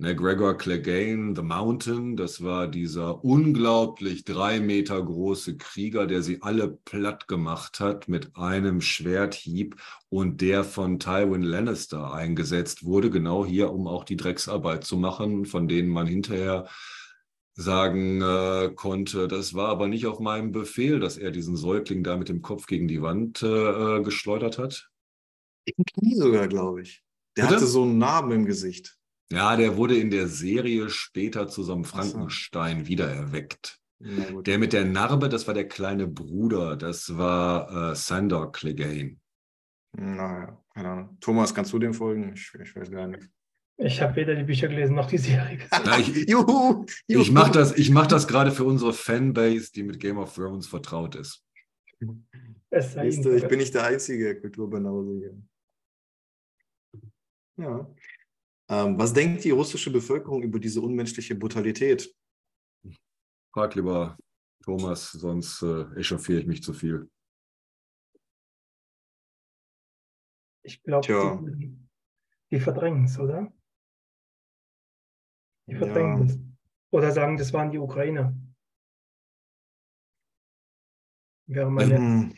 Ne, Gregor Clegane, The Mountain, das war dieser unglaublich drei Meter große Krieger, der sie alle platt gemacht hat mit einem Schwerthieb und der von Tywin Lannister eingesetzt wurde, genau hier, um auch die Drecksarbeit zu machen, von denen man hinterher sagen äh, konnte, das war aber nicht auf meinem Befehl, dass er diesen Säugling da mit dem Kopf gegen die Wand äh, geschleudert hat. Im Knie sogar, glaube ich. Der Bitte? hatte so einen Narben im Gesicht. Ja, der wurde in der Serie später zu so einem Frankenstein so. wiedererweckt. Der mit der Narbe, das war der kleine Bruder, das war äh, Sandor Clegane. Naja, keine Ahnung. Thomas, kannst du dem folgen? Ich, ich weiß gar nicht. Ich habe weder die Bücher gelesen noch die Serie gesehen. Ja, ich juhu, juhu. ich mache das, mach das gerade für unsere Fanbase, die mit Game of Thrones vertraut ist. Weißt du, ich bin nicht der einzige Kulturbanause hier. Ja. Ähm, was denkt die russische Bevölkerung über diese unmenschliche Brutalität? Frag lieber Thomas, sonst äh, echauffiere ich mich zu viel. Ich glaube, die, die verdrängen es, oder? Die verdrängen es. Ja. Oder sagen, das waren die Ukrainer. Ähm,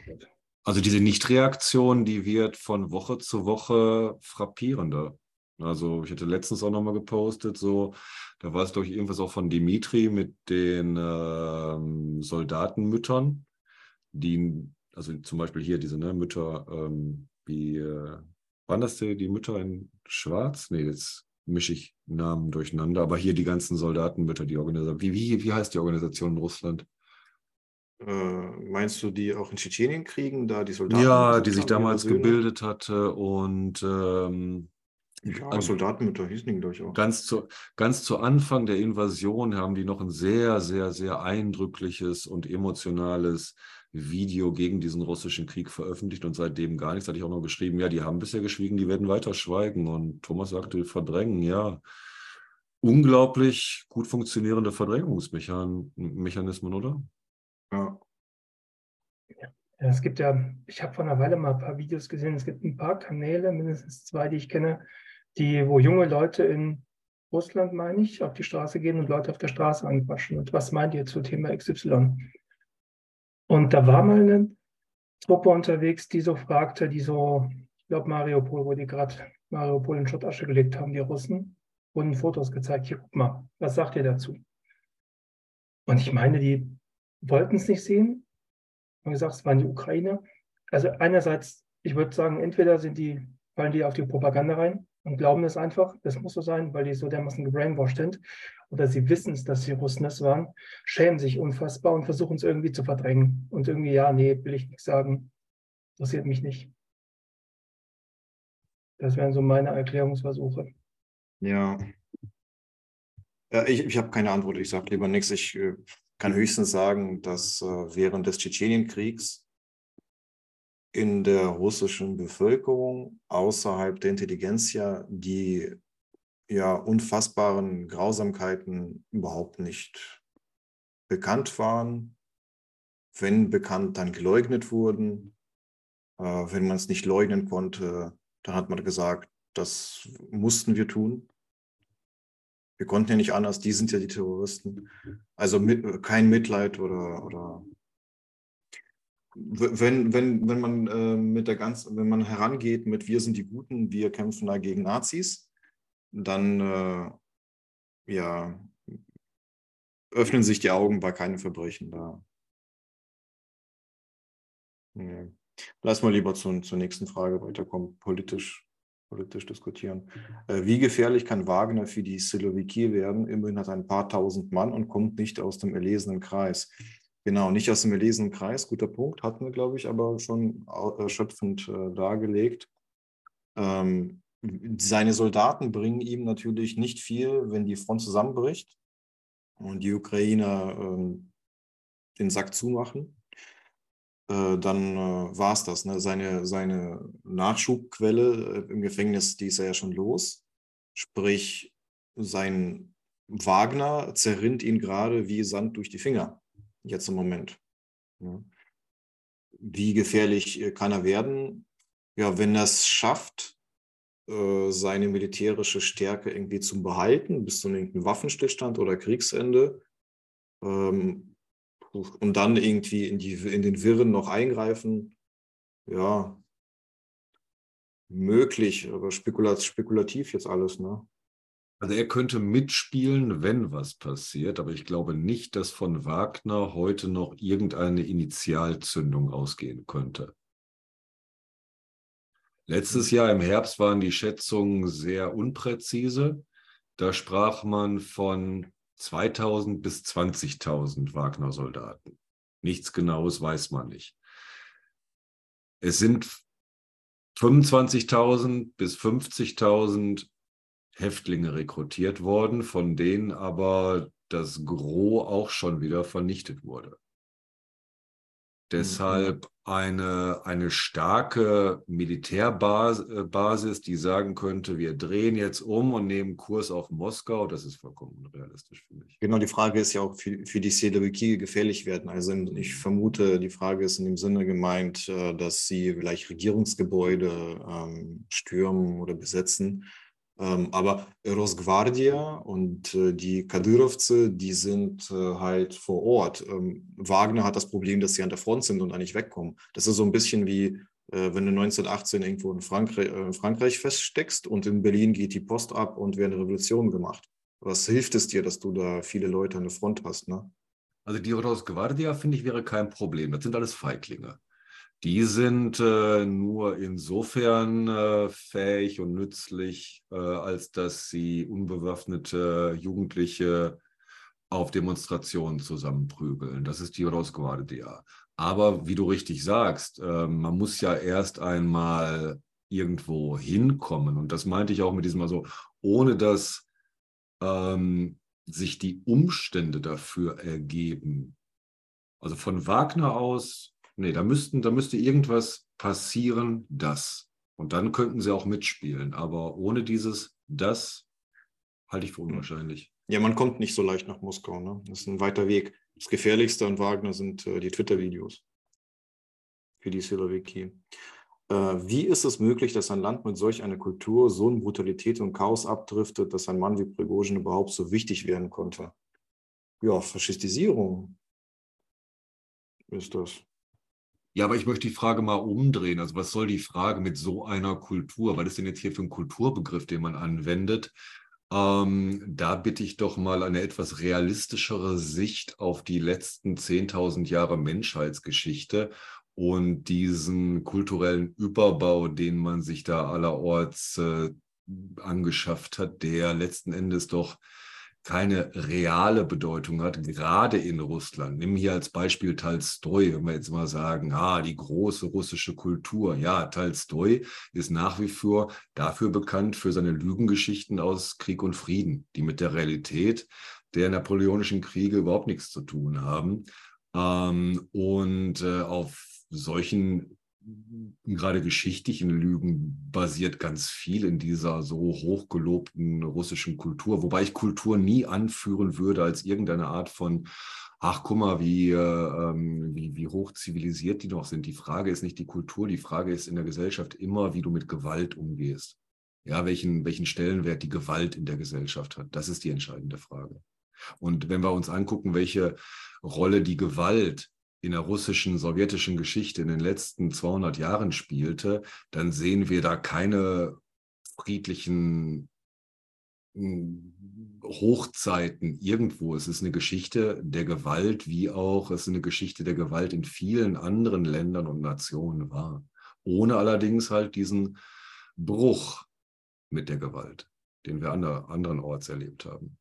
also diese Nichtreaktion, die wird von Woche zu Woche frappierender. Also ich hatte letztens auch nochmal gepostet, so, da war es doch irgendwas auch von Dimitri mit den ähm, Soldatenmüttern, die, also zum Beispiel hier diese ne, Mütter, ähm, wie, äh, waren das die, die Mütter in Schwarz? Nee, jetzt mische ich Namen durcheinander, aber hier die ganzen Soldatenmütter, die Organisation. Wie, wie, wie heißt die Organisation in Russland? Äh, meinst du die auch in Tschetschenien kriegen, da die Soldaten? Ja, die sich damals gebildet hatte und ähm, ja, Soldatenmütter hießen die, glaube ich, auch. Ganz zu, ganz zu Anfang der Invasion haben die noch ein sehr, sehr, sehr eindrückliches und emotionales Video gegen diesen russischen Krieg veröffentlicht und seitdem gar nichts. Hatte ich auch noch geschrieben, ja, die haben bisher geschwiegen, die werden weiter schweigen. Und Thomas sagte, verdrängen, ja. Unglaublich gut funktionierende Verdrängungsmechanismen, oder? Ja. ja. Es gibt ja, ich habe vor einer Weile mal ein paar Videos gesehen, es gibt ein paar Kanäle, mindestens zwei, die ich kenne, die, wo junge Leute in Russland, meine ich, auf die Straße gehen und Leute auf der Straße anquatschen. Und was meint ihr zu Thema XY? Und da war mal eine Truppe unterwegs, die so fragte, die so, ich glaube Mariupol, wo die gerade Mariupol in Schottasche gelegt haben, die Russen, wurden Fotos gezeigt. Hier, guck mal, was sagt ihr dazu? Und ich meine, die wollten es nicht sehen. Haben gesagt, es waren die Ukrainer. Also einerseits, ich würde sagen, entweder sind die, fallen die auf die Propaganda rein und glauben es einfach, das muss so sein, weil die so dermaßen gebrainwashed sind, oder sie wissen es, dass sie Russen es waren, schämen sich unfassbar und versuchen es irgendwie zu verdrängen. Und irgendwie, ja, nee, will ich nichts sagen, interessiert mich nicht. Das wären so meine Erklärungsversuche. Ja. ja ich ich habe keine Antwort, ich sage lieber nichts. Ich äh, kann höchstens sagen, dass äh, während des Tschetschenienkriegs in der russischen Bevölkerung außerhalb der Intelligenzia die ja unfassbaren Grausamkeiten überhaupt nicht bekannt waren. Wenn bekannt, dann geleugnet wurden. Äh, wenn man es nicht leugnen konnte, dann hat man gesagt, das mussten wir tun. Wir konnten ja nicht anders, die sind ja die Terroristen. Also mit, kein Mitleid oder, oder wenn, wenn, wenn man äh, mit der ganzen, wenn man herangeht mit wir sind die Guten, wir kämpfen da gegen Nazis, dann äh, ja, öffnen sich die Augen bei keinem Verbrechen da. Nee. Lass mal lieber zu, zur nächsten Frage weiterkommen, politisch, politisch diskutieren. Äh, wie gefährlich kann Wagner für die Silowiki werden? Immerhin hat er ein paar tausend Mann und kommt nicht aus dem erlesenen Kreis. Genau, nicht aus dem erlesenen Kreis, guter Punkt, hatten wir, glaube ich, aber schon erschöpfend äh, dargelegt. Ähm, seine Soldaten bringen ihm natürlich nicht viel, wenn die Front zusammenbricht und die Ukrainer ähm, den Sack zumachen. Äh, dann äh, war es das. Ne? Seine, seine Nachschubquelle äh, im Gefängnis, die ist er ja schon los. Sprich, sein Wagner zerrinnt ihn gerade wie Sand durch die Finger jetzt im Moment. Ja. Wie gefährlich äh, kann er werden? Ja, wenn er es schafft, äh, seine militärische Stärke irgendwie zu behalten, bis zu einem Waffenstillstand oder Kriegsende, ähm, und dann irgendwie in, die, in den Wirren noch eingreifen, ja, möglich, aber spekulativ jetzt alles, ne? Also er könnte mitspielen, wenn was passiert, aber ich glaube nicht, dass von Wagner heute noch irgendeine Initialzündung ausgehen könnte. Letztes hm. Jahr im Herbst waren die Schätzungen sehr unpräzise. Da sprach man von 2000 bis 20.000 Wagner-Soldaten. Nichts Genaues weiß man nicht. Es sind 25.000 bis 50.000 Häftlinge rekrutiert worden, von denen aber das Gros auch schon wieder vernichtet wurde. Deshalb eine, eine starke Militärbasis, die sagen könnte, wir drehen jetzt um und nehmen Kurs auf Moskau, das ist vollkommen unrealistisch für mich. Genau, die Frage ist ja auch, für, für die Sedewiki gefährlich werden. Also ich vermute, die Frage ist in dem Sinne gemeint, äh, dass sie vielleicht Regierungsgebäude ähm, stürmen oder besetzen aber Rosgvardia und äh, die Kadyrovцы, die sind äh, halt vor Ort. Ähm, Wagner hat das Problem, dass sie an der Front sind und nicht wegkommen. Das ist so ein bisschen wie, äh, wenn du 1918 irgendwo in Frankreich, Frankreich feststeckst und in Berlin geht die Post ab und wird eine Revolution gemacht. Was hilft es dir, dass du da viele Leute an der Front hast? Ne? Also die Rosgvardia, finde ich, wäre kein Problem. Das sind alles Feiglinge. Die sind äh, nur insofern äh, fähig und nützlich, äh, als dass sie unbewaffnete Jugendliche auf Demonstrationen zusammenprügeln. Das ist die Rosguardia. Aber wie du richtig sagst, ähm, man muss ja erst einmal irgendwo hinkommen. Und das meinte ich auch mit diesem, also ohne dass ähm, sich die Umstände dafür ergeben. Also von Wagner aus Nee, da, müssten, da müsste irgendwas passieren, das. Und dann könnten sie auch mitspielen. Aber ohne dieses das halte ich für hm. unwahrscheinlich. Ja, man kommt nicht so leicht nach Moskau. Ne? Das ist ein weiter Weg. Das Gefährlichste an Wagner sind äh, die Twitter-Videos für die Siloviki. Äh, wie ist es möglich, dass ein Land mit solch einer Kultur so in Brutalität und Chaos abdriftet, dass ein Mann wie Prigozhin überhaupt so wichtig werden konnte? Ja, Faschistisierung ist das. Ja, aber ich möchte die Frage mal umdrehen. Also was soll die Frage mit so einer Kultur? Was ist denn jetzt hier für ein Kulturbegriff, den man anwendet? Ähm, da bitte ich doch mal eine etwas realistischere Sicht auf die letzten 10.000 Jahre Menschheitsgeschichte und diesen kulturellen Überbau, den man sich da allerorts äh, angeschafft hat, der letzten Endes doch keine reale Bedeutung hat, gerade in Russland. Nimm hier als Beispiel Tolstoi, wenn wir jetzt mal sagen, ah, die große russische Kultur. Ja, Tolstoi ist nach wie vor dafür bekannt für seine Lügengeschichten aus Krieg und Frieden, die mit der Realität der napoleonischen Kriege überhaupt nichts zu tun haben. Ähm, und äh, auf solchen gerade geschichtlichen Lügen basiert ganz viel in dieser so hochgelobten russischen Kultur, wobei ich Kultur nie anführen würde als irgendeine Art von, ach guck mal, wie, äh, wie, wie hoch zivilisiert die noch sind. Die Frage ist nicht die Kultur, die Frage ist in der Gesellschaft immer, wie du mit Gewalt umgehst. Ja, welchen, welchen Stellenwert die Gewalt in der Gesellschaft hat. Das ist die entscheidende Frage. Und wenn wir uns angucken, welche Rolle die Gewalt in der russischen, sowjetischen Geschichte in den letzten 200 Jahren spielte, dann sehen wir da keine friedlichen hm, Hochzeiten irgendwo. Es ist eine Geschichte der Gewalt, wie auch es eine Geschichte der Gewalt in vielen anderen Ländern und Nationen war. Ohne allerdings halt diesen Bruch mit der Gewalt, den wir ander, anderenorts erlebt haben.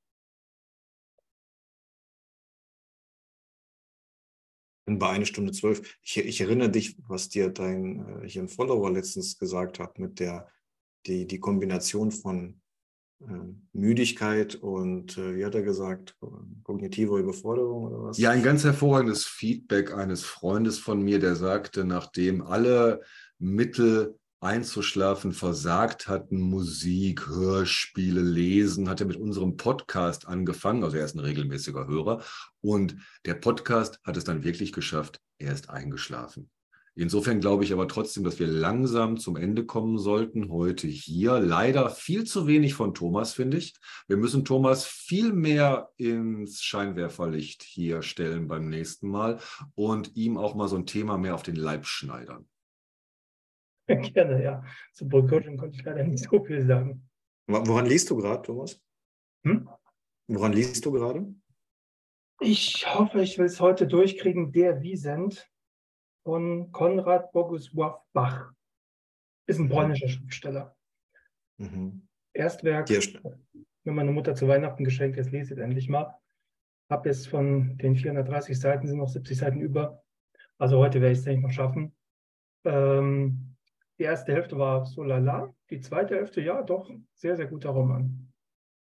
Bin bei einer Stunde zwölf. Ich, ich, erinnere dich, was dir dein äh, hier ein Follower letztens gesagt hat mit der die, die Kombination von äh, Müdigkeit und äh, wie hat er gesagt, kognitive Überforderung oder was? Ja, ein ganz hervorragendes Feedback eines Freundes von mir, der sagte, nachdem alle Mittel einzuschlafen versagt hatten, Musik, Hörspiele, Lesen, hat er mit unserem Podcast angefangen. Also er ist ein regelmäßiger Hörer. Und der Podcast hat es dann wirklich geschafft. Er ist eingeschlafen. Insofern glaube ich aber trotzdem, dass wir langsam zum Ende kommen sollten heute hier. Leider viel zu wenig von Thomas, finde ich. Wir müssen Thomas viel mehr ins Scheinwerferlicht hier stellen beim nächsten Mal und ihm auch mal so ein Thema mehr auf den Leib schneidern. Gerne, ja. Zu Coaching konnte ich leider nicht so viel sagen. Woran liest du gerade, Thomas? Hm? Woran liest du gerade? Ich hoffe, ich will es heute durchkriegen. Der Wiesent von Konrad Bogusław Bach. Ist ein polnischer Schriftsteller. Mhm. Erstwerk, wenn meine Mutter zu Weihnachten geschenkt ist, lese ich es endlich mal. Habe jetzt von den 430 Seiten sind noch 70 Seiten über. Also heute werde ich es nicht noch schaffen. Ähm, die erste Hälfte war so lala, die zweite Hälfte, ja, doch, sehr, sehr guter Roman.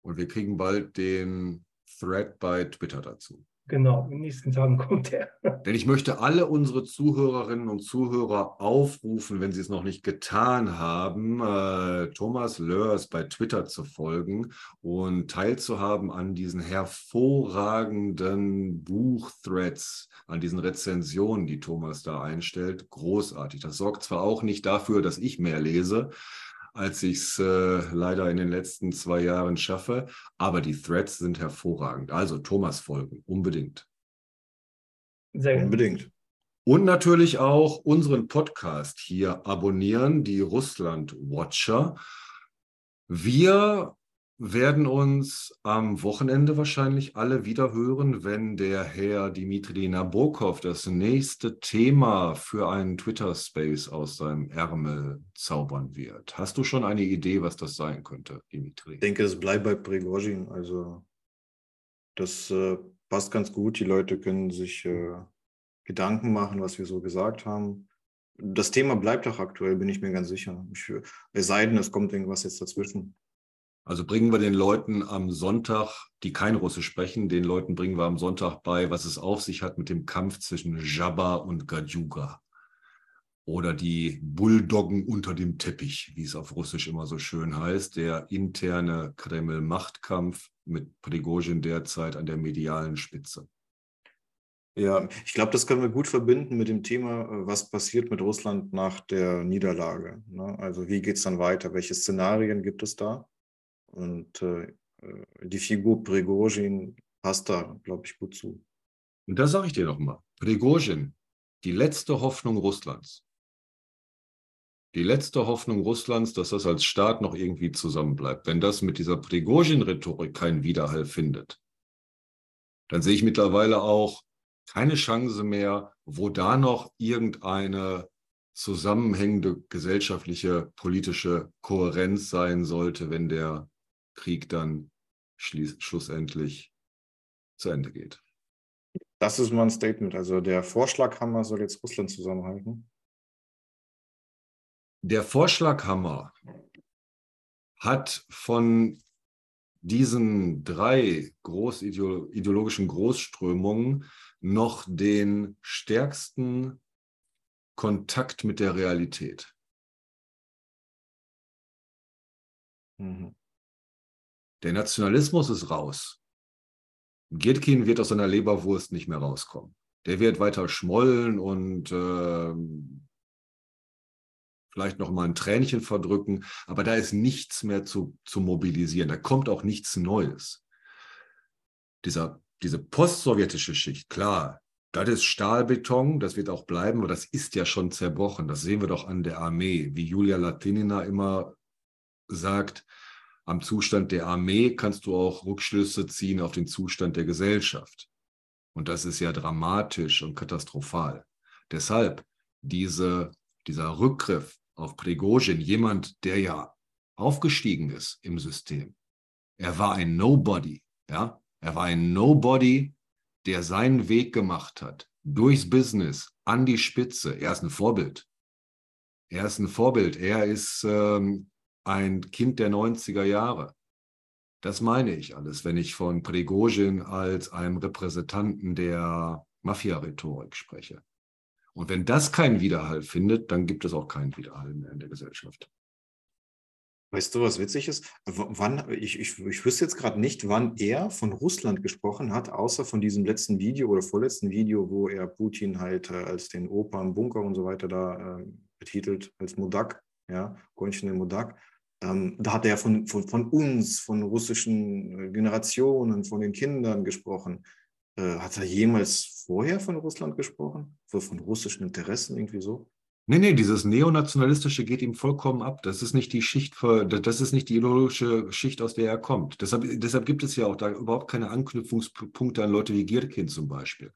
Und wir kriegen bald den Thread bei Twitter dazu. Genau, in den nächsten Tagen kommt er. Denn ich möchte alle unsere Zuhörerinnen und Zuhörer aufrufen, wenn sie es noch nicht getan haben, äh, Thomas Lörs bei Twitter zu folgen und teilzuhaben an diesen hervorragenden Buchthreads, an diesen Rezensionen, die Thomas da einstellt. Großartig. Das sorgt zwar auch nicht dafür, dass ich mehr lese, als ich es äh, leider in den letzten zwei Jahren schaffe. Aber die Threads sind hervorragend. Also Thomas folgen, unbedingt. Sehr unbedingt. Und natürlich auch unseren Podcast hier abonnieren, die Russland Watcher. Wir werden uns am Wochenende wahrscheinlich alle wieder hören, wenn der Herr Dimitri Nabokov das nächste Thema für einen Twitter-Space aus seinem Ärmel zaubern wird. Hast du schon eine Idee, was das sein könnte, Dimitri? Ich denke, es bleibt bei Prigozhin. Also das äh, passt ganz gut. Die Leute können sich äh, Gedanken machen, was wir so gesagt haben. Das Thema bleibt auch aktuell, bin ich mir ganz sicher. Ich, es sei denn, es kommt irgendwas jetzt dazwischen. Also bringen wir den Leuten am Sonntag, die kein Russisch sprechen, den Leuten bringen wir am Sonntag bei, was es auf sich hat mit dem Kampf zwischen Jabba und Gadjuga. Oder die Bulldoggen unter dem Teppich, wie es auf Russisch immer so schön heißt, der interne Kreml-Machtkampf mit Prigozhin derzeit an der medialen Spitze. Ja, ich glaube, das können wir gut verbinden mit dem Thema, äh, was passiert mit Russland nach der Niederlage. Ne? Also wie geht es dann weiter? Welche Szenarien gibt es da? Und äh, die Figur Prigozhin passt da, glaube ich, gut zu. Und da sage ich dir nochmal, Prigozhin, die letzte Hoffnung Russlands. Die letzte Hoffnung Russlands, dass das als Staat noch irgendwie zusammenbleibt. Wenn das mit dieser Prigozhin-Rhetorik keinen Widerhall findet, dann sehe ich mittlerweile auch keine Chance mehr, wo da noch irgendeine zusammenhängende gesellschaftliche, politische Kohärenz sein sollte, wenn der Krieg dann schlussendlich zu Ende geht. Das ist mal ein Statement. Also der Vorschlaghammer soll jetzt Russland zusammenhalten. Der Vorschlaghammer hat von diesen drei großideologischen Großströmungen noch den stärksten Kontakt mit der Realität. Mhm. Der Nationalismus ist raus. Girkin wird aus seiner Leberwurst nicht mehr rauskommen. Der wird weiter schmollen und äh, vielleicht noch mal ein Tränchen verdrücken, aber da ist nichts mehr zu, zu mobilisieren. Da kommt auch nichts Neues. Dieser, diese postsowjetische Schicht, klar, das ist Stahlbeton, das wird auch bleiben, aber das ist ja schon zerbrochen. Das sehen wir doch an der Armee, wie Julia Latinina immer sagt, am Zustand der Armee kannst du auch Rückschlüsse ziehen auf den Zustand der Gesellschaft. Und das ist ja dramatisch und katastrophal. Deshalb diese, dieser Rückgriff auf Prigozhin, jemand, der ja aufgestiegen ist im System. Er war ein Nobody, ja. Er war ein Nobody, der seinen Weg gemacht hat, durchs Business, an die Spitze. Er ist ein Vorbild. Er ist ein Vorbild. Er ist ähm, ein Kind der 90er Jahre. Das meine ich alles, wenn ich von Prigozhin als einem Repräsentanten der Mafia-Rhetorik spreche. Und wenn das keinen Widerhall findet, dann gibt es auch keinen Widerhall mehr in der Gesellschaft. Weißt du, was witzig ist? Wann, ich, ich, ich wüsste jetzt gerade nicht, wann er von Russland gesprochen hat, außer von diesem letzten Video oder vorletzten Video, wo er Putin halt äh, als den Opa im Bunker und so weiter da äh, betitelt, als Mudak, ja, Konchine Mudak. Ähm, da hat er von, von, von, uns, von russischen äh, Generationen, von den Kindern gesprochen. Äh, hat er jemals vorher von Russland gesprochen? Von russischen Interessen irgendwie so? Nee, nee, dieses Neonationalistische geht ihm vollkommen ab. Das ist nicht die Schicht, für, das ist nicht die ideologische Schicht, aus der er kommt. Deshalb, deshalb gibt es ja auch da überhaupt keine Anknüpfungspunkte an Leute wie Gierkin zum Beispiel.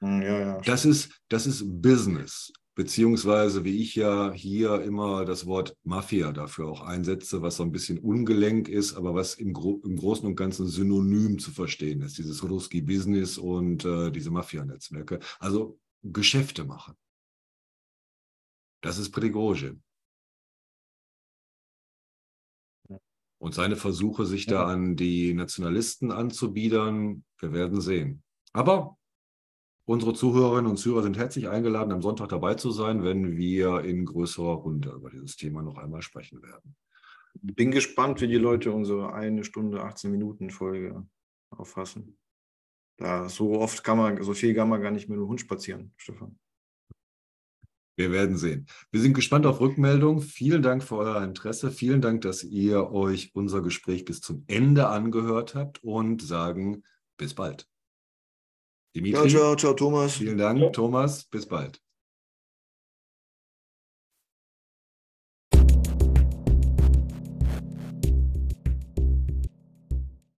Hm, ja, ja. Das ist, das ist Business beziehungsweise wie ich ja hier immer das Wort Mafia dafür auch einsetze, was so ein bisschen ungelenk ist, aber was im, Gro im Großen und Ganzen synonym zu verstehen ist, dieses Ruski Business und äh, diese Mafia-Netzwerke. Also Geschäfte machen. Das ist Prigozhin. Und seine Versuche, sich da an die Nationalisten anzubiedern, wir werden sehen. Aber unsere Zuhörerinnen und Zuhörer sind herzlich eingeladen, am Sonntag dabei zu sein, wenn wir in größerer Runde über dieses Thema noch einmal sprechen werden. Bin gespannt, wie die Leute unsere eine Stunde, 18 Minuten Folge auffassen. Da so oft kann man, so viel kann man gar nicht mit dem Hund spazieren, Stefan. Wir werden sehen. Wir sind gespannt auf Rückmeldung. Vielen Dank für euer Interesse. Vielen Dank, dass ihr euch unser Gespräch bis zum Ende angehört habt und sagen bis bald. Dimitri. Ciao, ciao, ciao, Thomas. Vielen Dank, Thomas. Bis bald.